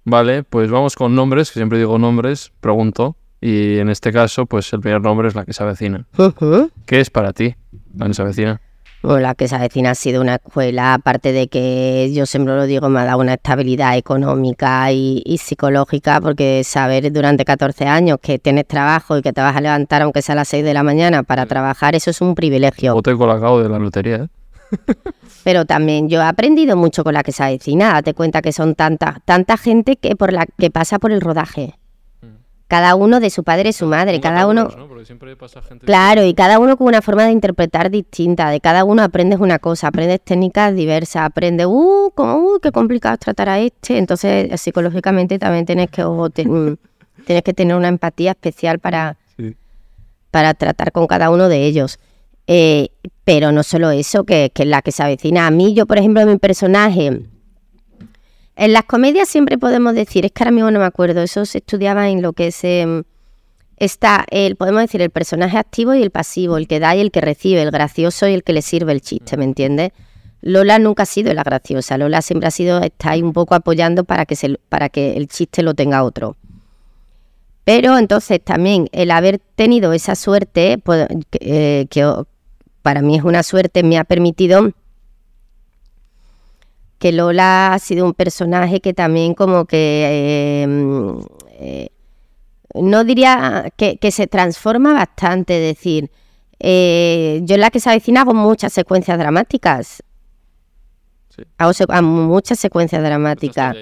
Vale, pues vamos con nombres, que siempre digo nombres, pregunto. Y en este caso, pues el primer nombre es la que se avecina. ¿Qué es para ti la que se avecina? Bueno, la que se avecina ha sido una escuela, aparte de que yo siempre lo digo, me ha dado una estabilidad económica y, y psicológica, porque saber durante 14 años que tienes trabajo y que te vas a levantar aunque sea a las 6 de la mañana para trabajar, eso es un privilegio. Bote colacao de la lotería, ¿eh? Pero también yo he aprendido mucho con la que se avecina. Date cuenta que son tanta, tanta gente que por la que pasa por el rodaje. Cada uno de su padre y su madre, cada uno. Porque siempre pasa gente... Claro, y cada uno con una forma de interpretar distinta. De cada uno aprendes una cosa, aprendes técnicas diversas, aprendes, uh, como, uh, qué complicado es tratar a este. Entonces, psicológicamente también tienes que, ojo, te- mm, tienes que tener una empatía especial para, Sí. para tratar con cada uno de ellos. Eh, pero no solo eso, que, que es la que se avecina. A mí, yo, por ejemplo, mi personaje. En las comedias siempre podemos decir, es que ahora mismo no me acuerdo, eso se estudiaba en lo que es. em, está el, podemos decir, el personaje activo y el pasivo, el que da y el que recibe, el gracioso y el que le sirve el chiste, ¿me entiendes? Lola nunca ha sido la graciosa, Lola siempre ha sido, está ahí un poco apoyando para que, se, para que el chiste lo tenga otro. Pero entonces también el haber tenido esa suerte, pues, que, eh, para mí es una suerte, me ha permitido que Lola ha sido un personaje que también como que eh, mm, eh, no diría que, que se transforma bastante, es decir, eh, yo en la que se avecina hago muchas secuencias dramáticas. Sí. Hago hago muchas secuencias dramáticas.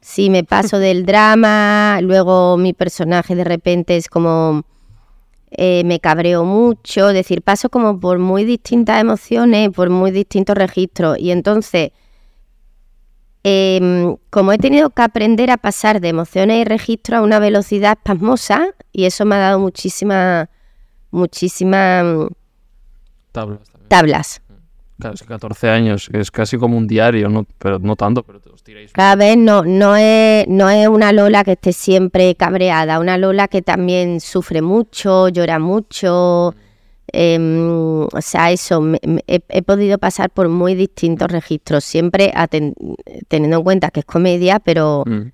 Sí, me paso del drama, luego mi personaje de repente es como eh, me cabreo mucho, es decir, paso como por muy distintas emociones, por muy distintos registros y entonces em, como he tenido que aprender a pasar de emociones y registros a una velocidad espasmosa y eso me ha dado muchísima, muchísima mm, Tablas también. tablas. Claro, es que 14 años, es casi como un diario, no, pero no tanto, pero te os tiráis. Cada vez no, no, es, no es una Lola que esté siempre cabreada, una Lola que también sufre mucho, llora mucho. Em, o sea, eso, me- me- he, he podido pasar por muy distintos registros, siempre teniendo en cuenta que es comedia, pero Mm.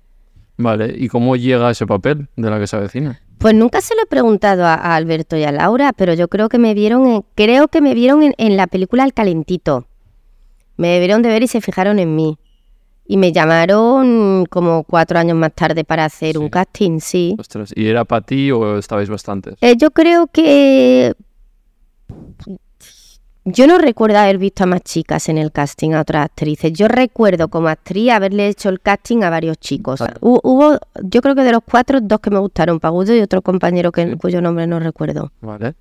Vale, ¿y cómo llega ese papel de la que se avecina? pues nunca se lo he preguntado a, a Alberto y a Laura, pero yo creo que me vieron, en, creo que me vieron en, en la película El Calentito. Me debieron de ver y se fijaron en mí. Y me llamaron como cuatro años más tarde para hacer un casting, sí. Ostras, ¿y era para ti o estabais bastantes? Eh, yo creo que... Yo no recuerdo haber visto a más chicas en el casting, a otras actrices. Yo recuerdo como actriz haberle hecho el casting a varios chicos. Hu- Hubo, yo creo que de los cuatro, dos que me gustaron, Pagudo y otro compañero que, cuyo nombre no recuerdo. Vale.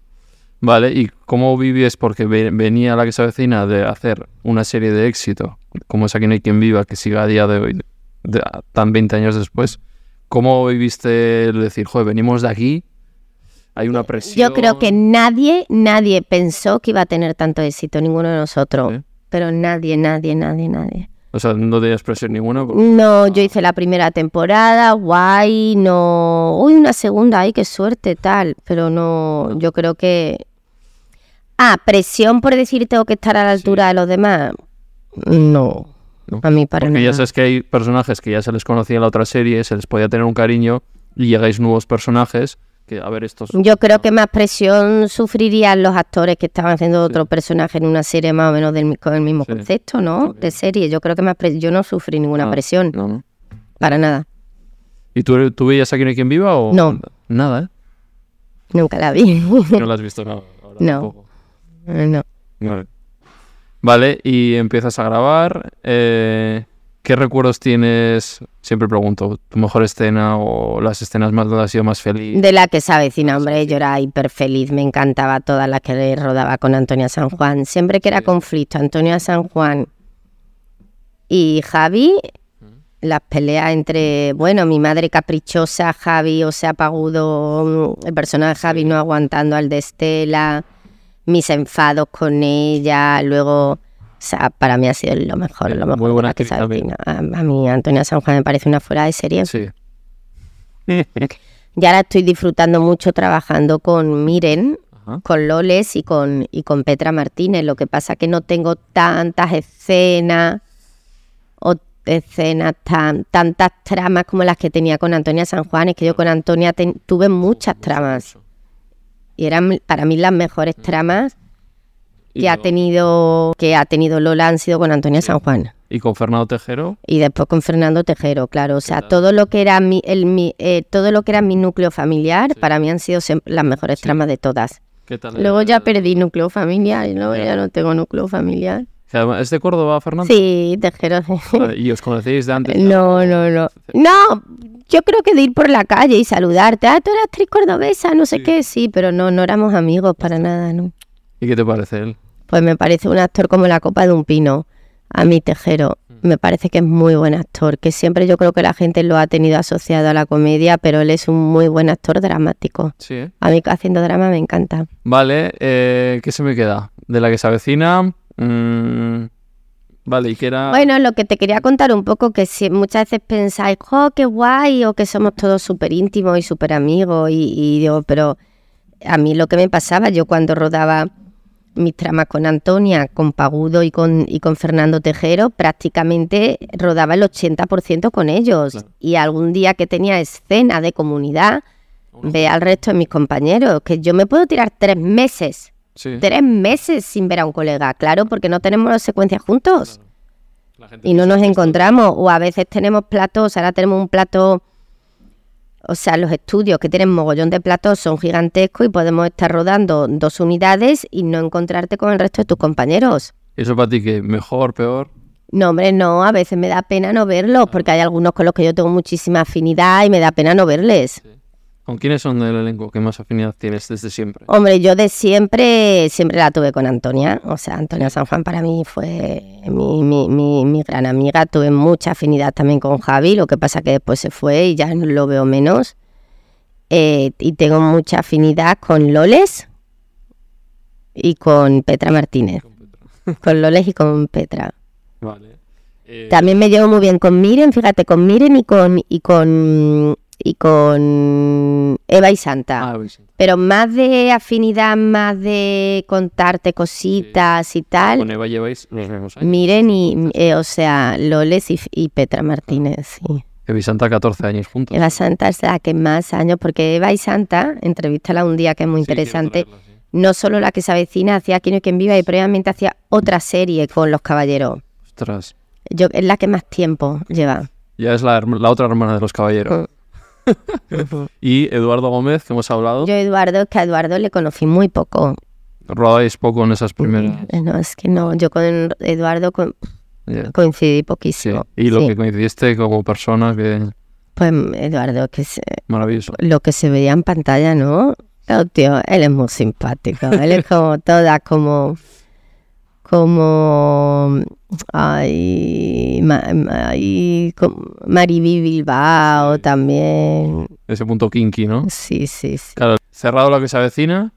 Vale, ¿y cómo vives? Porque ve- venía la que se avecina de hacer una serie de éxito, como es Aquí no hay quien viva, que siga a día de hoy, de- tan 20 años después. ¿Cómo viviste el decir, joder, venimos de aquí, hay una presión? Yo creo que nadie, nadie pensó que iba a tener tanto éxito, ninguno de nosotros. Pero nadie, nadie, nadie, nadie. O sea, no tenías presión ninguna. porque- No, yo hice la primera temporada, guay, no. Uy, una segunda, ay, qué suerte, tal. Pero no, yo creo que. Ah, presión por decir tengo que estar a la altura de los demás. No, No. a mí para Porque ya nada. sabes que hay personajes que ya se les conocía en la otra serie, se les podía tener un cariño, y llegáis nuevos personajes que, a ver, estos... Yo creo que más presión sufrirían los actores que estaban haciendo otro personaje en una serie más o menos del, con el mismo Sí. concepto, ¿no? De serie. Yo creo que más pre- yo no sufrí ninguna Ah, presión, No, no. para nada. ¿Y tú, tú veías no hay quien viva o...? No. Nada, ¿eh? Nunca la vi. No la has visto nada. ahora No. tampoco. no. Vale. Vale, y empiezas a grabar. eh, ¿Qué recuerdos tienes? Siempre pregunto, ¿tu mejor escena o las escenas más donde has sido más feliz? De la que se avecina, hombre, yo era hiper feliz, me encantaba todas las que rodaba con Antonia San Juan. Siempre que era conflicto, Antonia San Juan y Javi, las peleas entre, bueno, mi madre caprichosa, Javi, o sea, Pagudo, mm, el personaje de Javi no aguantando al de Estela, mis enfados con ella, luego, sea, para mí ha sido lo mejor, lo Muy mejor de buena que. A, a mí Antonia San Juan me parece una fuera de serie. Sí. Y ahora estoy disfrutando mucho trabajando con Miren, Ajá. con Loles y con, y con Petra Martínez. Lo que pasa que no tengo tantas escenas o escenas tan, tantas tramas como las que tenía con Antonia San Juan. Es que yo con Antonia ten- tuve muchas tramas y eran para mí las mejores tramas Que ha tenido que ha tenido Lola han sido con Antonia San Juan. Y con Fernando Tejero, Y después con Fernando Tejero, claro. O sea, todo lo que era mi, el, mi- eh, todo lo que era mi núcleo familiar, para mí han sido las mejores Sí. tramas de todas. ¿qué tal? Luego ya perdí núcleo familiar y luego Ya. no tengo núcleo familiar. ¿Es de Córdoba, Fernando? Sí, Tejero. ¿Y os conocéis de antes? No, no, no. No, yo creo que de ir por la calle y saludarte. Ah, tú eres actriz cordobesa, no sé Sí. qué. Sí, pero no, no éramos amigos para nada, ¿no? ¿Y qué te parece él? Pues me parece un actor como la copa de un pino. A mí Tejero me parece que es muy buen actor, que siempre yo creo que la gente lo ha tenido asociado a la comedia, pero él es un muy buen actor dramático. Sí, ¿eh? A mí haciendo drama me encanta. Vale, eh, ¿qué se me queda? De la que se avecina. mm, vale, y que era. Bueno, lo que te quería contar un poco, que si muchas veces pensáis, ¡oh, qué guay! O que somos todos súper íntimos y súper amigos. Y, y digo, pero a mí lo que me pasaba, yo cuando rodaba mis tramas con Antonia, con Pagudo y con, y con Fernando Tejero, prácticamente rodaba el 80% con ellos. Claro. Y algún día que tenía escena de comunidad, ve al resto de mis compañeros, que yo me puedo tirar tres meses, Sí, tres meses sin ver a un colega, claro, porque no tenemos las secuencias juntos la gente y no nos encontramos. O a veces tenemos platos, ahora tenemos un plato, o sea, los estudios que tienen mogollón de platos son gigantescos y podemos estar rodando dos unidades y no encontrarte con el resto de tus compañeros. ¿Eso para ti que mejor, peor? No, hombre, no, a veces me da pena no verlos porque hay algunos con los que yo tengo muchísima afinidad y me da pena no verles. ¿Con quiénes son del elenco que más afinidad tienes desde siempre? Hombre, yo de siempre, siempre la tuve con Antonia. O sea, Antonia San Juan para mí fue mi, mi, mi, mi gran amiga. Tuve mucha afinidad también con Javi, lo que pasa que después se fue y ya lo veo menos. Eh, y tengo mucha afinidad con Loles y con Petra Martínez. con Loles y con Petra. Vale. Eh, También me llevo muy bien con Miren, fíjate, con Miren y con y con y con Eva y Santa. ah. Pero más de afinidad, más de contarte cositas y tal. Con Eva lleváis los mismos años. Miren y, eh, o sea, Loles y, y Petra Martínez, sí. Eva y Santa 14 años juntos. Eva Santa es la que más años, porque Eva y Santa, entrevístala un día que es muy interesante, traerla, no solo la que se avecina, hacía Quien quien viva y previamente hacía otra serie con los caballeros. Ostras. Yo, es la que más tiempo lleva. Ya es la, la otra hermana de los caballeros. y Eduardo Gómez, que hemos hablado. Yo, Eduardo, que a Eduardo le conocí muy poco. Rodabais poco en esas primeras. Eh, No, es que no, yo con Eduardo co- coincidí Sí. poquísimo. Y lo Sí. que coincidiste como persona, que Pues Eduardo, que se- maravilloso. lo que se veía en pantalla, ¿no? Tío, él es muy simpático. Él es como toda, como. Como. Ay. Ma, ay, como Mariby Bilbao Sí. también. Ese punto kinky, ¿no? Sí, sí, sí. Claro, cerrado lo que se avecina,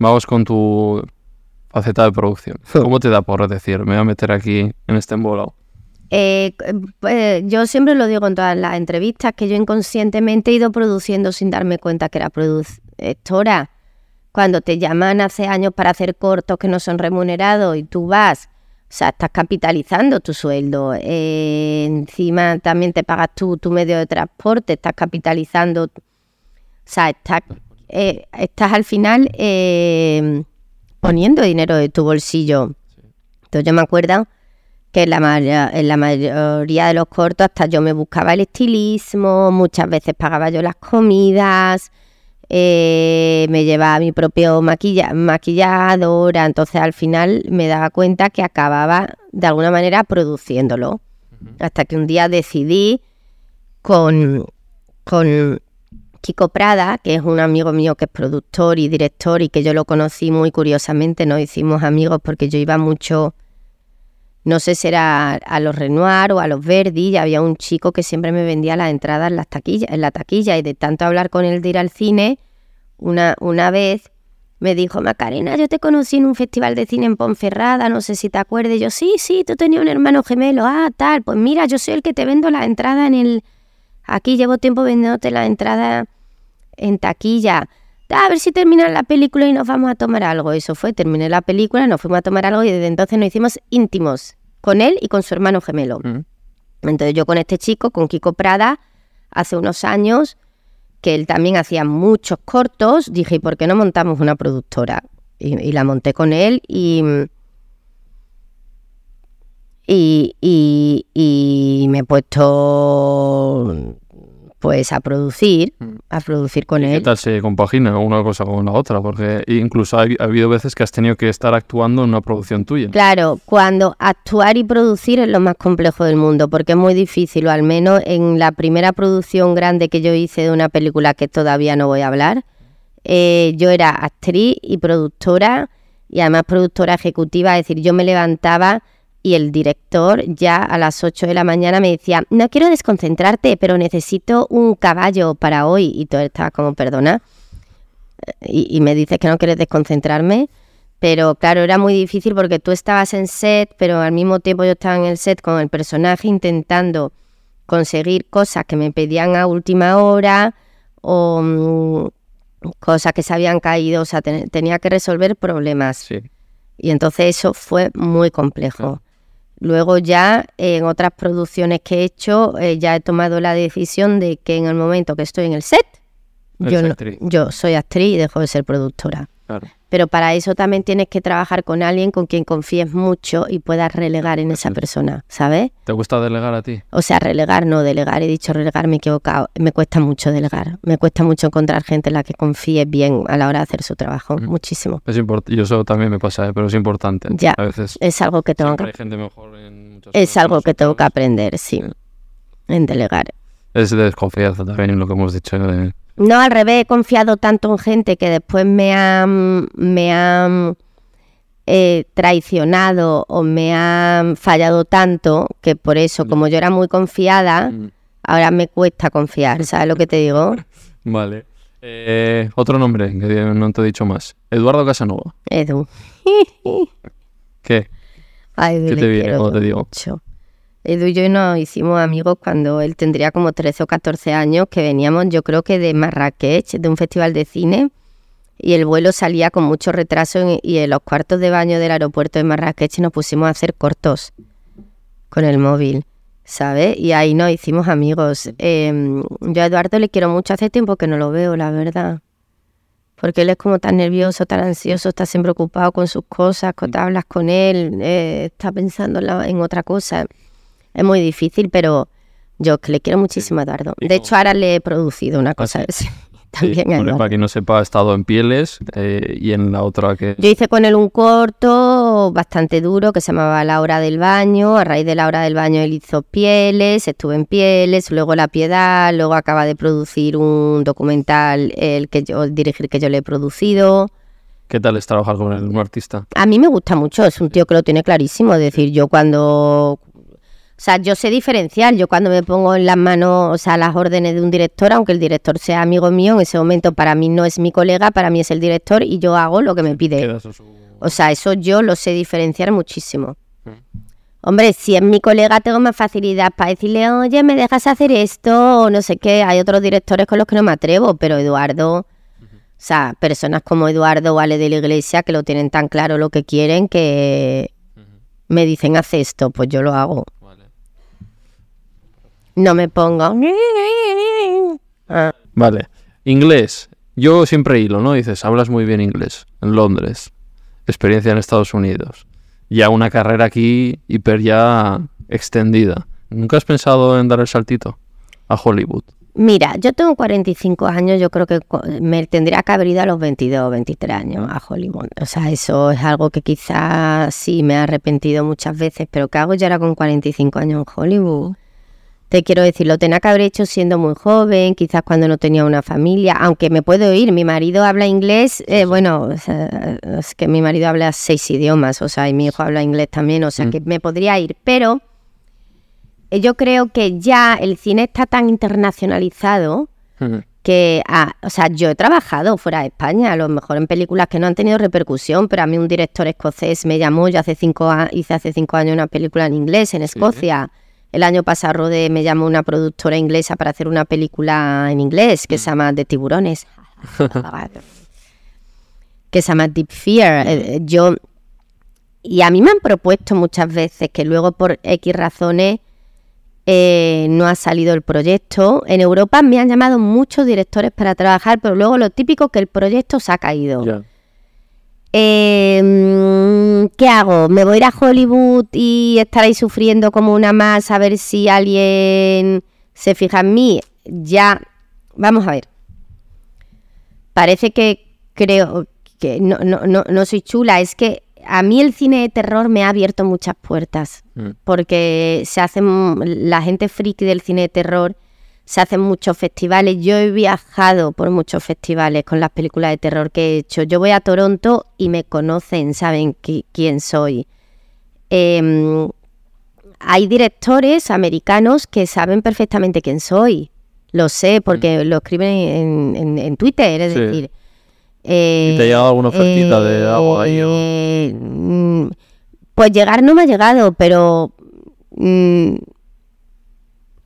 vamos con tu faceta de producción. ¿Cómo te da por decir, me voy a meter aquí en este embolado? Eh, pues, yo siempre lo digo en todas las entrevistas que yo inconscientemente he ido produciendo sin darme cuenta que era productora. Cuando te llaman hace años para hacer cortos que no son remunerados y tú vas, o sea, estás capitalizando tu sueldo. Eh, encima también te pagas tú tu medio de transporte, estás capitalizando. O sea, estás, eh, estás al final eh, poniendo dinero de tu bolsillo. Entonces yo me acuerdo que en la, en la mayoría de los cortos hasta yo me buscaba el estilismo, muchas veces pagaba yo las comidas, eh, me llevaba mi propio maquilla maquilladora, entonces al final me daba cuenta que acababa de alguna manera produciéndolo. Hasta que un día decidí con, con Kiko Prada, que es un amigo mío que es productor y director y que yo lo conocí muy curiosamente, nos hicimos amigos porque yo iba mucho no sé si era a los Renoir o a los Verdi, y había un chico que siempre me vendía las entradas en, las taquillas, en la taquilla y de tanto hablar con él de ir al cine, una, una vez me dijo, Macarena, yo te conocí en un festival de cine en Ponferrada, no sé si te acuerdas. Y yo, sí, sí, tú tenías un hermano gemelo, ah, tal, pues mira, yo soy el que te vendo las entradas en el... Aquí llevo tiempo vendiéndote las entradas en taquilla. A ver si termina la película y nos vamos a tomar algo. Eso fue, terminé la película, nos fuimos a tomar algo y desde entonces nos hicimos íntimos con él y con su hermano gemelo. Mm. Entonces yo con este chico, con Kiko Prada, hace unos años, que él también hacía muchos cortos, dije, ¿y por qué no montamos una productora? Y, y la monté con él y, y, y, y me he puesto pues a producir, Mm. a producir con ¿Y ¿Qué él. tal se compagina una cosa con la otra? Porque incluso ha, ha habido veces que has tenido que estar actuando en una producción tuya. Claro, cuando actuar y producir es lo más complejo del mundo, porque es muy difícil, o al menos en la primera producción grande que yo hice de una película que todavía no voy a hablar, eh, yo era actriz y productora, y además productora ejecutiva, es decir, yo me levantaba y el director ya a las 8 de la mañana me decía, no quiero desconcentrarte, pero necesito un caballo para hoy, y todo estaba como, perdona, y, y me dices que no quieres desconcentrarme, pero claro, era muy difícil porque tú estabas en set, pero al mismo tiempo yo estaba en el set con el personaje intentando conseguir cosas que me pedían a última hora o mm, cosas que se habían caído, o sea, ten- tenía que resolver problemas. Sí. Y entonces eso fue muy complejo. Luego ya en otras producciones que he hecho, eh, ya he tomado la decisión de que en el momento que estoy en el set, yo, no- yo soy actriz y dejo de ser productora. Claro. Pero para eso también tienes que trabajar con alguien con quien confíes mucho y puedas relegar en esa persona, ¿sabes? ¿Te gusta delegar a ti? O sea, relegar, no delegar. He dicho relegar, me he equivocado. Me cuesta mucho delegar. Me cuesta mucho encontrar gente en la que confíe bien a la hora de hacer su trabajo. Muchísimo. Es yo eso también me pasa, ¿eh? pero es importante. Ya. A veces Es algo que tengo que, hay gente mejor en es algo que tengo que aprender, sí. En delegar. Es de desconfianza también en lo que hemos dicho. de- No, al revés, he confiado tanto en gente que después me han, me han eh, traicionado o me han fallado tanto que por eso, como yo era muy confiada, Mm. ahora me cuesta confiar, ¿sabes lo que te digo? Vale. Eh, otro nombre que no te he dicho más. Eduardo Casanova. Edu. ¿Qué? A Edu ¿Qué viene te digo? mucho. Edu y yo nos hicimos amigos cuando él tendría como 13 o 14 años, que veníamos yo creo que de Marrakech, de un festival de cine, y el vuelo salía con mucho retraso y en los cuartos de baño del aeropuerto de Marrakech nos pusimos a hacer cortos con el móvil, ¿sabes? Y ahí nos hicimos amigos. Eh, yo a Eduardo le quiero mucho, hace tiempo que no lo veo, la verdad. Porque él es como tan nervioso, tan ansioso, está siempre ocupado con sus cosas, cuando hablas con él, eh, está pensando en otra cosa. Es muy difícil, pero yo que le quiero muchísimo a Eduardo. ¿Y De hecho, ahora le he producido una cosa sí? así, Sí, también Eduardo. para quien no sepa, ha estado en Pieles eh, y en la otra que... Yo hice con él un corto bastante duro que se llamaba La hora del baño. A raíz de La hora del baño él hizo Pieles, estuve en Pieles, luego La Piedad, luego acaba de producir un documental el que yo dirigir que yo le he producido. ¿Qué tal es trabajar con un artista? A mí me gusta mucho, es un tío que lo tiene clarísimo. Es decir, yo cuando. O sea, yo sé diferenciar. Yo cuando me pongo en las manos, o sea, las órdenes de un director, aunque el director sea amigo mío, en ese momento para mí no es mi colega, para mí es el director y yo hago lo que me pide. O sea, eso yo lo sé diferenciar muchísimo. Mm. Hombre, si es mi colega tengo más facilidad para decirle, oye, ¿me dejas hacer esto? O no sé qué. Hay otros directores con los que no me atrevo, pero Eduardo, o sea, personas como Eduardo o Ale de la Iglesia que lo tienen tan claro lo que quieren que me dicen, haz esto, pues yo lo hago. No me pongo... Ah, Vale. Inglés. Yo siempre hilo, ¿no? Dices, hablas muy bien inglés. En Londres. Experiencia en Estados Unidos. Ya una carrera aquí hiper ya extendida. ¿Nunca has pensado en dar el saltito a Hollywood? Mira, yo tengo 45 años, yo creo que me tendría que haber ido a los 22 o 23 años a Hollywood. O sea, eso es algo que quizás sí me he arrepentido muchas veces, pero ¿qué hago yo ahora con 45 años en Hollywood? Te quiero decir, lo tenía que haber hecho siendo muy joven, quizás cuando no tenía una familia, aunque me puedo ir, mi marido habla inglés, eh, bueno, es que mi marido habla seis idiomas, o sea, y mi hijo habla inglés también, o sea, Mm. que me podría ir, pero eh, yo creo que ya el cine está tan internacionalizado que, ah, o sea, yo he trabajado fuera de España, a lo mejor en películas que no han tenido repercusión, pero a mí un director escocés me llamó, yo hace cinco a- hice hace cinco años una película en inglés en Escocia. El año pasado Rode me llamó una productora inglesa para hacer una película en inglés que se llama De tiburones. que se llama Deep Fear. Eh, eh, Yo y a mí me han propuesto muchas veces que luego por X razones eh, no ha salido el proyecto. En Europa me han llamado muchos directores para trabajar, pero luego lo típico que el proyecto se ha caído. Eh, mm, ¿Qué hago? ¿Me voy a ir a Hollywood y estar ahí sufriendo como una más a ver si alguien se fija en mí? Ya, vamos a ver. Parece que creo que no, no, no, no soy chula, es que a mí el cine de terror me ha abierto muchas puertas Mm. porque se hacen la gente friki del cine de terror se hacen muchos festivales. Yo he viajado por muchos festivales con las películas de terror que he hecho. Yo voy a Toronto y me conocen saben qui- quién soy. Em, hay directores americanos que saben perfectamente quién soy. Lo sé porque lo escriben en, en- en Twitter es Sí. decir eh, ¿Y te ha llegado alguna ofertita de algo ahí, o? eh, mm, pues llegar no me ha llegado, pero mm,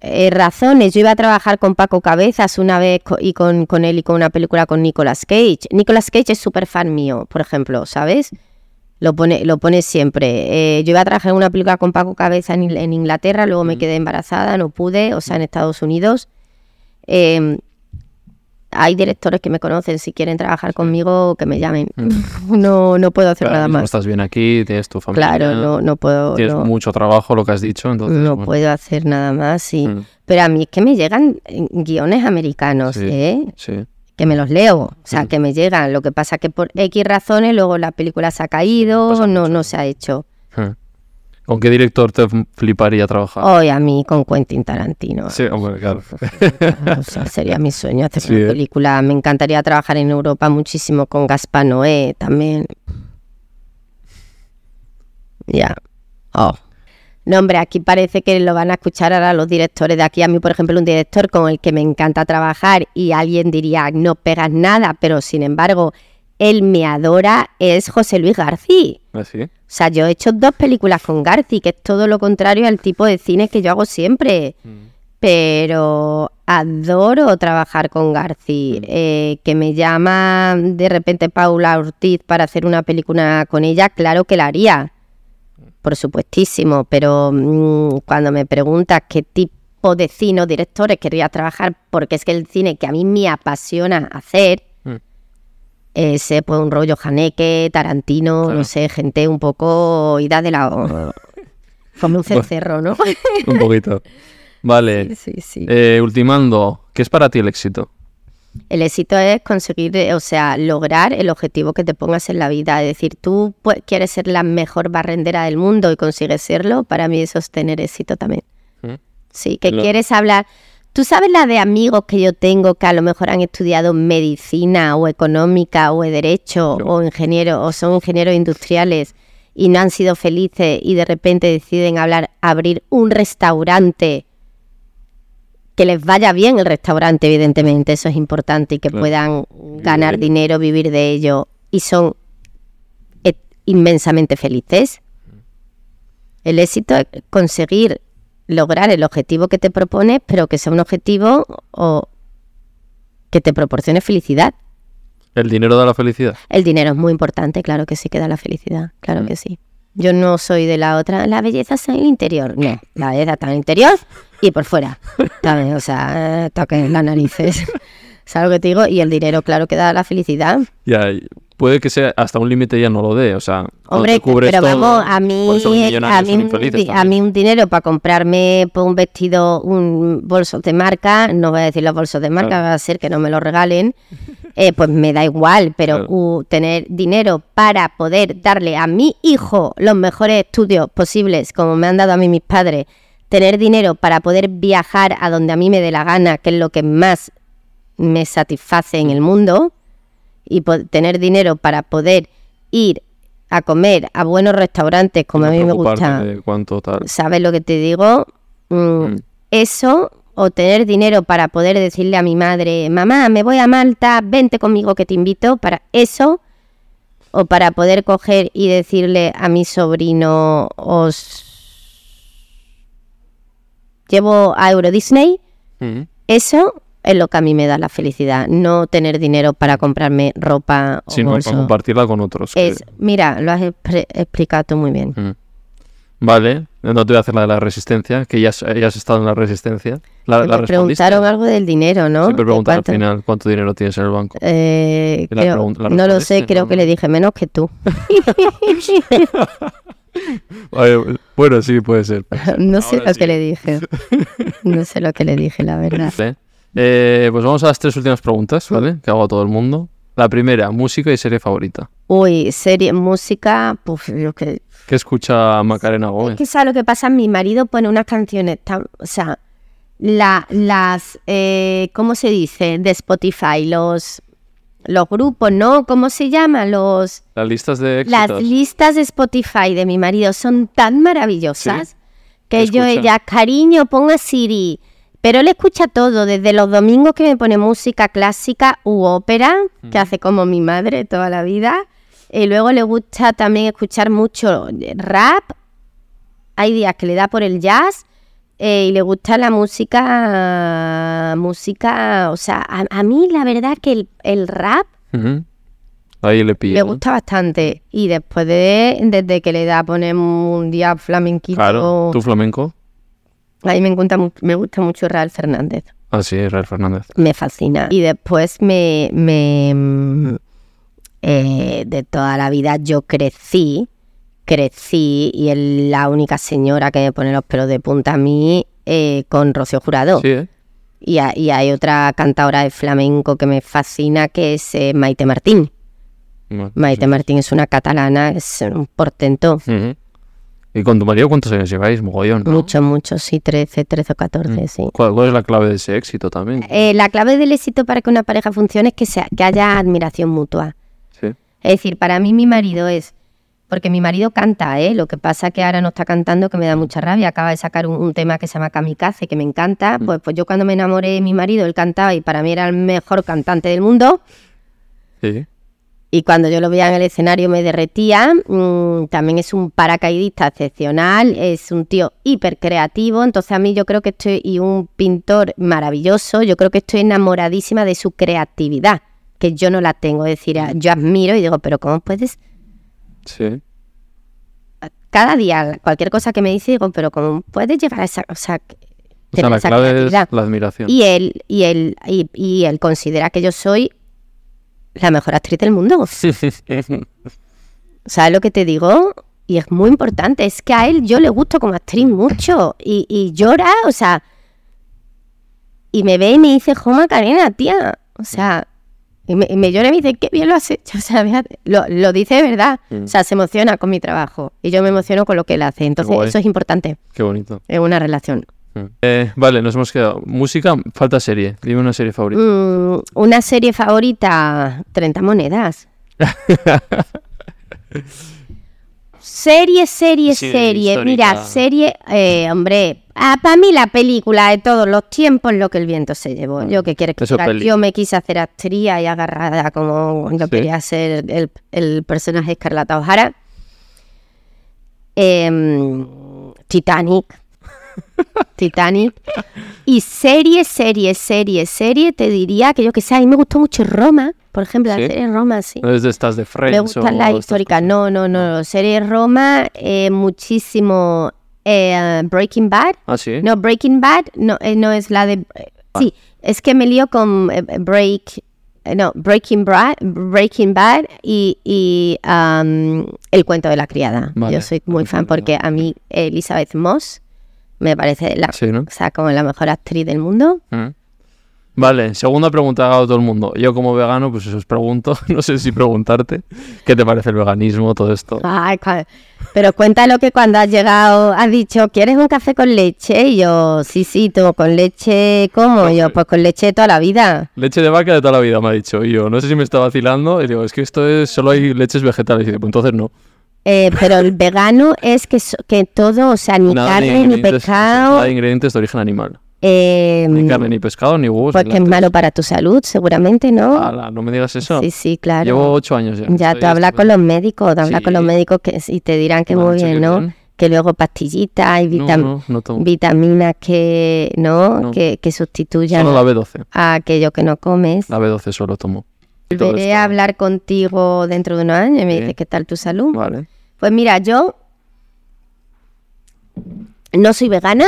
eh, razones. Yo iba a trabajar con Paco Cabezas una vez co- y con, con él y con una película con Nicolas Cage. Nicolas Cage es súper fan mío, por ejemplo, ¿sabes? Lo pone, lo pone siempre. Eh, yo iba a trabajar en una película con Paco Cabeza en, Inglaterra, luego me quedé embarazada, no pude, o sea, en Estados Unidos. Eh, hay directores que me conocen, si quieren trabajar conmigo, que me llamen. No, no puedo hacer Claro, nada más. estás bien aquí, tienes tu familia. Claro, no, no puedo, Tienes no, mucho trabajo, lo que has dicho, entonces... no bueno. puedo hacer nada más. Y, Mm. Pero a mí es que me llegan eh, guiones americanos, Sí. ¿eh? Sí. que me los leo, o sea, Mm. que me llegan. Lo que pasa que por X razones luego la película se ha caído, pasa no, mucho. no se ha hecho. Mm. ¿Con qué director te fliparía trabajar? Hoy a mí con Quentin Tarantino. Sí, hombre, claro. O sea, sería mi sueño hacer Sí, una ¿eh? película. Me encantaría trabajar en Europa muchísimo con Gaspar Noé también. Ya. Oh. No, hombre, aquí parece que lo van a escuchar ahora los directores de aquí. A mí, por ejemplo, un director con el que me encanta trabajar y alguien diría, no pegas nada, pero sin embargo, él me adora es José Luis García. ¿Ah, sí? O sea, yo he hecho dos películas con Garci, que es todo lo contrario al tipo de cine que yo hago siempre. Pero adoro trabajar con Garci. Eh, que me llama de repente Paula Ortiz para hacer una película con ella, claro que la haría. Por supuestísimo. Pero mm, cuando me preguntas qué tipo de cine o directores querría trabajar, porque es que el cine que a mí me apasiona hacer Mm. Ese pues un rollo Haneke, Tarantino, Claro. no sé, gente un poco ida de la... Como un cencerro, ¿no? Un poquito. Vale. sí, sí. Eh, ultimando, ¿qué es para ti el éxito? El éxito es conseguir, eh, o sea, lograr el objetivo que te pongas en la vida. Es decir, tú pues, quieres ser la mejor barrendera del mundo y consigues serlo, para mí eso es tener éxito también. ¿Mm? Sí, que Lo- quieres hablar. Tú sabes la de amigos que yo tengo que a lo mejor han estudiado medicina o económica o de derecho No. o ingeniero o son ingenieros industriales y no han sido felices y de repente deciden hablar abrir un restaurante que les vaya bien el restaurante evidentemente eso es importante y que Claro. puedan ganar dinero vivir de ello y son inmensamente felices el éxito es conseguir lograr el objetivo que te propones, pero que sea un objetivo o que te proporcione felicidad. ¿El dinero da la felicidad? El dinero es muy importante, claro que sí que da la felicidad, claro Mm. que sí. Yo no soy de la otra, la belleza está en el interior. No, la belleza está en el interior y por fuera. ¿sabes? O sea, toquen las narices. ¿Sabes lo que te digo? Y el dinero, claro que da la felicidad. Ya, puede que sea hasta un límite ya no lo dé, o sea, Hombre, te cubres pero todo, vamos, a mí, a mí, un a mí un dinero para comprarme pues, un vestido, un bolso de marca, no voy a decir los bolsos de marca, Claro. va a ser que no me lo regalen, eh, pues me da igual, pero Claro. uh, tener dinero para poder darle a mi hijo los mejores estudios posibles, como me han dado a mí mis padres, tener dinero para poder viajar a donde a mí me dé la gana, que es lo que más me satisface en el mundo, y tener dinero para poder ir a comer a buenos restaurantes como a mí me gusta, cuánto tal. ¿sabes lo que te digo? Mm, Mm. Eso o tener dinero para poder decirle a mi madre, mamá, me voy a Malta, vente conmigo que te invito, para eso, o para poder coger y decirle a mi sobrino, os llevo a Euro Disney, Mm. eso es lo que a mí me da la felicidad, no tener dinero para comprarme ropa o Sino bolso. para compartirla con otros. que- mira, lo has explicado tú muy bien. Mm. Vale, no te voy a hacer la de la resistencia, que ya has, ya has estado en la resistencia. La, la Me respondiste. preguntaron algo del dinero, ¿no? Siempre ¿De preguntan al final cuánto dinero tienes en el banco. Eh, creo- no lo sé, creo ¿no? que le dije menos que tú. Bueno, sí, puede ser. no sé Ahora lo sí. que le dije. No sé lo que le dije, la verdad. Vale. Eh, pues vamos a las tres últimas preguntas, ¿vale? Que hago a todo el mundo. La primera, música y serie favorita. Uy, serie, música, pues lo que... ¿Qué escucha Macarena Es Gómez? que sabes lo que pasa, mi marido pone unas canciones tan... O sea, la, las... eh, ¿Cómo se dice? De Spotify, los... Los grupos, ¿no? ¿Cómo se llaman? Los... Las listas de Las éxitos. listas de Spotify de mi marido son tan maravillosas que yo Escucha. ella, cariño, ponga Siri. Pero él escucha todo, desde los domingos que me pone música clásica u ópera, que hace como mi madre toda la vida. Y luego le gusta también escuchar mucho rap. Hay días que le da por el jazz. eh, y le gusta la música, música, o sea, a, a mí la verdad que el, el rap. Ahí le pillo. le gusta bastante. Y después de, desde que le da a poner un día flamenquito, Claro, tu flamenco. A mí me gusta, mu- me gusta mucho Real Fernández. Ah, sí, Israel Fernández. Me fascina. Y después me, me eh, de toda la vida yo crecí, crecí y es la única señora que me pone los pelos de punta a mí eh, con Rocío Jurado. Sí, ¿eh? Y, ha- y hay otra cantadora de flamenco que me fascina que es eh, Maite Martín. Bueno, Maite Martín es una catalana, es un portento. Ujú. ¿Y con tu marido cuántos años lleváis? Mogollón. ¿no? Mucho, mucho, sí, 13, 13 o 14, Mm. sí. ¿Cuál, cuál es la clave de ese éxito también? Eh, la clave del éxito para que una pareja funcione es que, sea, que haya admiración mutua. Sí. Es decir, para mí mi marido es, porque mi marido canta, ¿eh? lo que pasa que ahora no está cantando, que me da mucha rabia, acaba de sacar un, un tema que se llama Kamikaze, que me encanta, Mm. pues, pues yo cuando me enamoré de mi marido, él cantaba y para mí era el mejor cantante del mundo, Sí. Y cuando yo lo veía en el escenario me derretía. Mm, también es un paracaidista excepcional, es un tío hiper creativo, entonces a mí yo creo que estoy, y un pintor maravilloso, yo creo que estoy enamoradísima de su creatividad, que yo no la tengo, es decir, yo admiro y digo, pero ¿cómo puedes? Sí. Cada día, cualquier cosa que me dice, digo, pero ¿cómo puedes llegar a esa... O sea, O sea, la clave es la admiración. Y él, y él, y, y él considera que yo soy la mejor actriz del mundo. ¿Sabes lo que te digo? Y es muy importante. Es que a él yo le gusto como actriz mucho. Y, y llora, o sea. Y me ve y me dice, Joma Karina, tía. O sea. Y me, y me llora y me dice, qué bien lo has hecho. O sea, lo, lo dice de verdad. Mm. O sea, se emociona con mi trabajo. Y yo me emociono con lo que él hace. Entonces, eso es importante Qué bonito. en una relación. Mm. Eh, vale, nos hemos quedado. Música, falta serie. Dime una serie favorita. Mm, una serie favorita, 30 monedas. serie, serie, Sí, serie. histórica. Mira, serie, eh, hombre, para mí la película de todos los tiempos, lo que el viento se llevó. Yo que quiere que yo me quise hacer actriz y agarrada como yo Sí. quería ser el, el personaje Escarlata O'Hara. Em, Titanic. Titanic. Y serie, serie, serie, serie, te diría que yo que sé, a mí me gustó mucho Roma, por ejemplo, ¿Sí? la serie Roma, sí. ¿No es de estas de Friends? Me gustan las históricas, cosas? no, no, no, serie Roma, eh, muchísimo eh, Breaking Bad. Ah, sí. No, Breaking Bad no, eh, no es la de... eh, Sí, es que me lío con Break... No, Breaking Bad, Breaking Bad y, y, El cuento de la criada. Vale, Yo soy muy fan porque a mí Elizabeth Moss me parece la, Sí, ¿no? o sea, como la mejor actriz del mundo. Mm. Vale, segunda pregunta a todo el mundo. Yo como vegano, pues os pregunto, no sé si preguntarte, ¿qué te parece el veganismo, todo esto? Ay, pero cuéntalo que cuando has llegado has dicho, ¿quieres un café con leche? Y yo, sí, sí, tú con leche, ¿cómo? Y yo, pues con leche toda la vida. Leche de vaca de toda la vida, me ha dicho. Y yo, no sé si me está vacilando. Y digo, es que esto es, solo hay leches vegetales. Y dice, pues entonces no. Eh, pero el vegano es que, so- que todo, o sea, ni Nada carne, ni pescado, Nada de ingredientes de origen animal. eh, Ni carne, ni pescado, ni huevos. porque es malo para tu salud, seguramente, ¿no? Ala, no me digas eso. Sí, sí, claro. Llevo ocho años ya. Ya, tú hablas con los médicos, tú hablas con los médicos que, y te dirán que muy bien, ¿no? bien. Que luego pastillitas y No, vitam- no, no tomo. vitaminas que, ¿no? No. Que, que sustituyan Solo la B12. a aquello que no comes. La B12 solo tomo. Volveré a hablar contigo dentro de unos años y me Sí. dices qué tal tu salud. Vale. Pues mira, yo no soy vegana.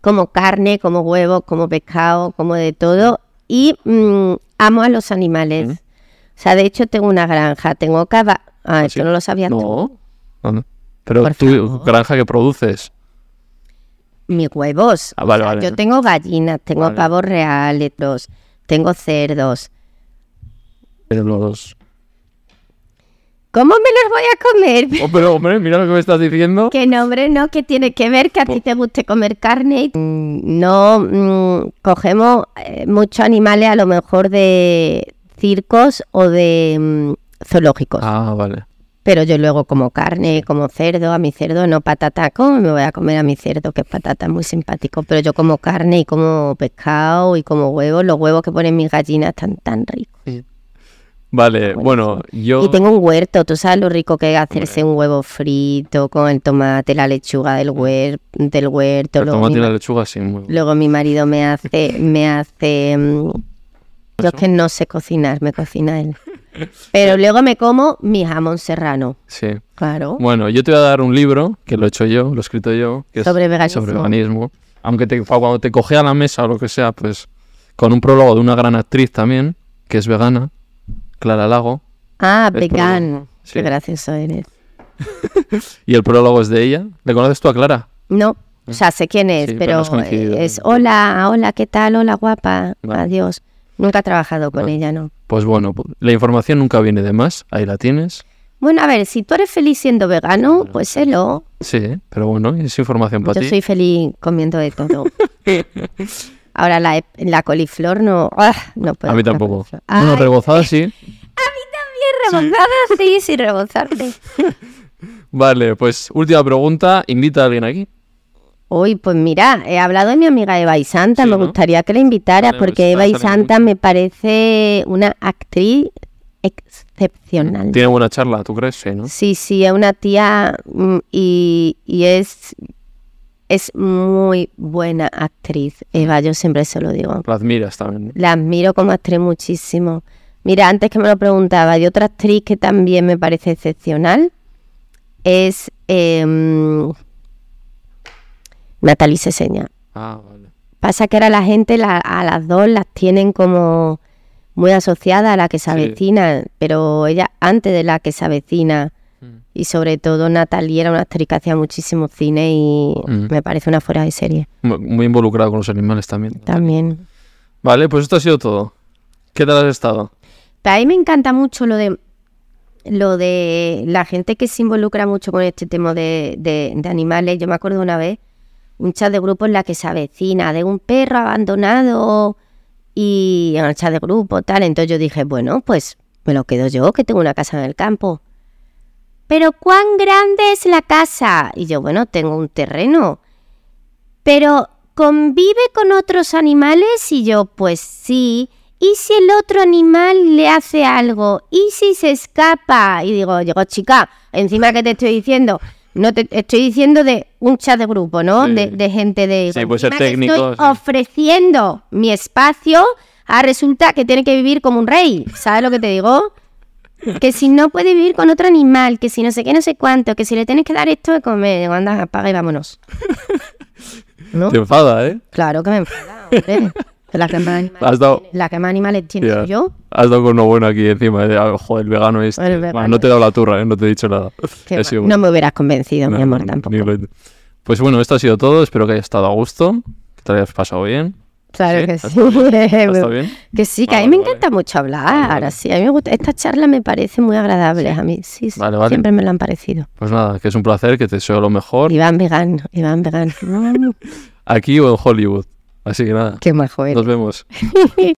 Como carne, como huevos, como pescado, como de todo. Y mm, amo a los animales. Mm. O sea, de hecho tengo una granja, tengo cava... Ah, ¿Ah, esto no lo sabías tú. No. ¿Dónde? Pero Por tú, favor. granja que produces. Mis huevos. Ah, vale, O sea, vale. Yo tengo gallinas, tengo Vale. pavos reales, tengo cerdos. Pero los... ¿Cómo me los voy a comer? Oh, pero hombre, mira lo que me estás diciendo. Que nombre no, que tiene que ver que a ti te guste comer carne. No mm, cogemos eh, muchos animales a lo mejor de circos o de mm, zoológicos. Ah, vale. Pero yo luego como carne, como cerdo, a mi cerdo no patata. ¿Cómo me voy a comer a mi cerdo? Que es patata, muy simpático. Pero yo como carne y como pescado y como huevos. Los huevos que ponen mis gallinas están tan ricos. Vale, bueno, yo... Y tengo un huerto, tú sabes lo rico que es hacerse un huevo frito con el tomate, la lechuga del, huer del huerto. El Luego tomate y la lechuga, sí. Muy... luego mi marido me hace, me hace, mm, yo es que no sé cocinar, me cocina él. Pero luego me como mi jamón serrano, Sí. claro. Bueno, yo te voy a dar un libro, que lo he hecho yo, lo he escrito yo. Que es Sobre veganismo. Sobre veganismo. Aunque te, cuando te coge a la mesa o lo que sea, pues con un prólogo de una gran actriz también, que es vegana, Clara Lago. Ah, vegano. Sí. Qué gracioso eres. Y el prólogo es de ella. ¿Le conoces tú a Clara? No, o sea, sé quién es, Sí, pero es hola, hola, ¿qué tal? Hola, guapa. Adiós. Nunca he trabajado con ella, ¿no? Pues bueno, la información nunca viene de más. Ahí la tienes. Bueno, a ver, si tú eres feliz siendo vegano, pues sélo. Sí, pero bueno, es información para Yo ti. soy feliz comiendo de todo. Ahora la, la coliflor no, ah, no puedo. a mí tampoco. Bueno, Ay, rebozada sí. bien rebozada, sí, sí, rebozarte. Vale, pues última pregunta. ¿Invita a alguien aquí? Uy, pues mira, he hablado de mi amiga Eva y Santa, Sí, me ¿no? gustaría que la invitaras Vale, pues porque está- Eva y Santa me parece una actriz excepcional. Tiene buena charla, ¿tú crees? Sí, ¿no? Sí, sí, es una tía mm, y, y es, es muy buena actriz. Eva, yo siempre se lo digo. La admiras también. La admiro como actriz muchísimo. Mira, antes que me lo preguntaba, y otra actriz que también me parece excepcional es em, Natalie Seseña. Ah, vale. Pasa que ahora la gente la- a las dos las tienen como muy asociadas a la que se Sí. avecina, pero ella antes de la que se avecina. Y sobre todo Natalie era una actriz que hacía muchísimo cine y Mm. me parece una fuera de serie Mu- Muy involucrado con los animales también. también. Vale, pues esto ha sido todo. ¿Qué tal has estado? A mí me encanta mucho lo de lo de la gente que se involucra mucho con este tema de, de- de animales. Yo me acuerdo una vez un chat de grupo en la que se avecina de un perro abandonado y en el chat de grupo tal. Entonces yo dije, bueno, pues me lo quedo yo, que tengo una casa en el campo. Pero ¿cuán grande es la casa? Y yo, bueno, tengo un terreno. Pero ¿convive con otros animales? Y yo, pues sí. ¿Y si el otro animal le hace algo? ¿Y si se escapa? Y digo, digo, chica, encima que te estoy diciendo, no te estoy diciendo de un chat de grupo, ¿no? Sí. De, de gente de... Sí, puede ser encima que técnico, Estoy sí. ofreciendo mi espacio, ah, resulta que tiene que vivir como un rey. ¿Sabes lo que te digo? Que si no puede vivir con otro animal, que si no sé qué, no sé cuánto, que si le tienes que dar esto de comer, anda, apaga y vámonos. ¿No? Te enfada, ¿eh? Claro que me enfada, hombre. Que La que más animales, dado- la que más animales tiene Ya. soy yo. Has dado con uno bueno aquí encima. eh, ah, Joder, el vegano este. El no te he dado la turra, ¿eh? No te he dicho nada. He no me hubieras convencido, mi amor, tampoco. lo- Pues bueno, esto ha sido todo. Espero que hayas estado a gusto. Que te hayas pasado bien. Claro ¿Sí? que ¿Has- sí. Que sí, que Ah, a mí me vale. encanta mucho hablar. Vale. Sí, a mí me gusta. Esta charla me parece muy agradable a mí. Sí, sí, siempre me lo han parecido. Pues nada, que es un placer, que te deseo lo mejor. Iván vegan, Iván vegan. Mm, Aquí o en Hollywood. Así que nada, Qué majo eres. nos vemos.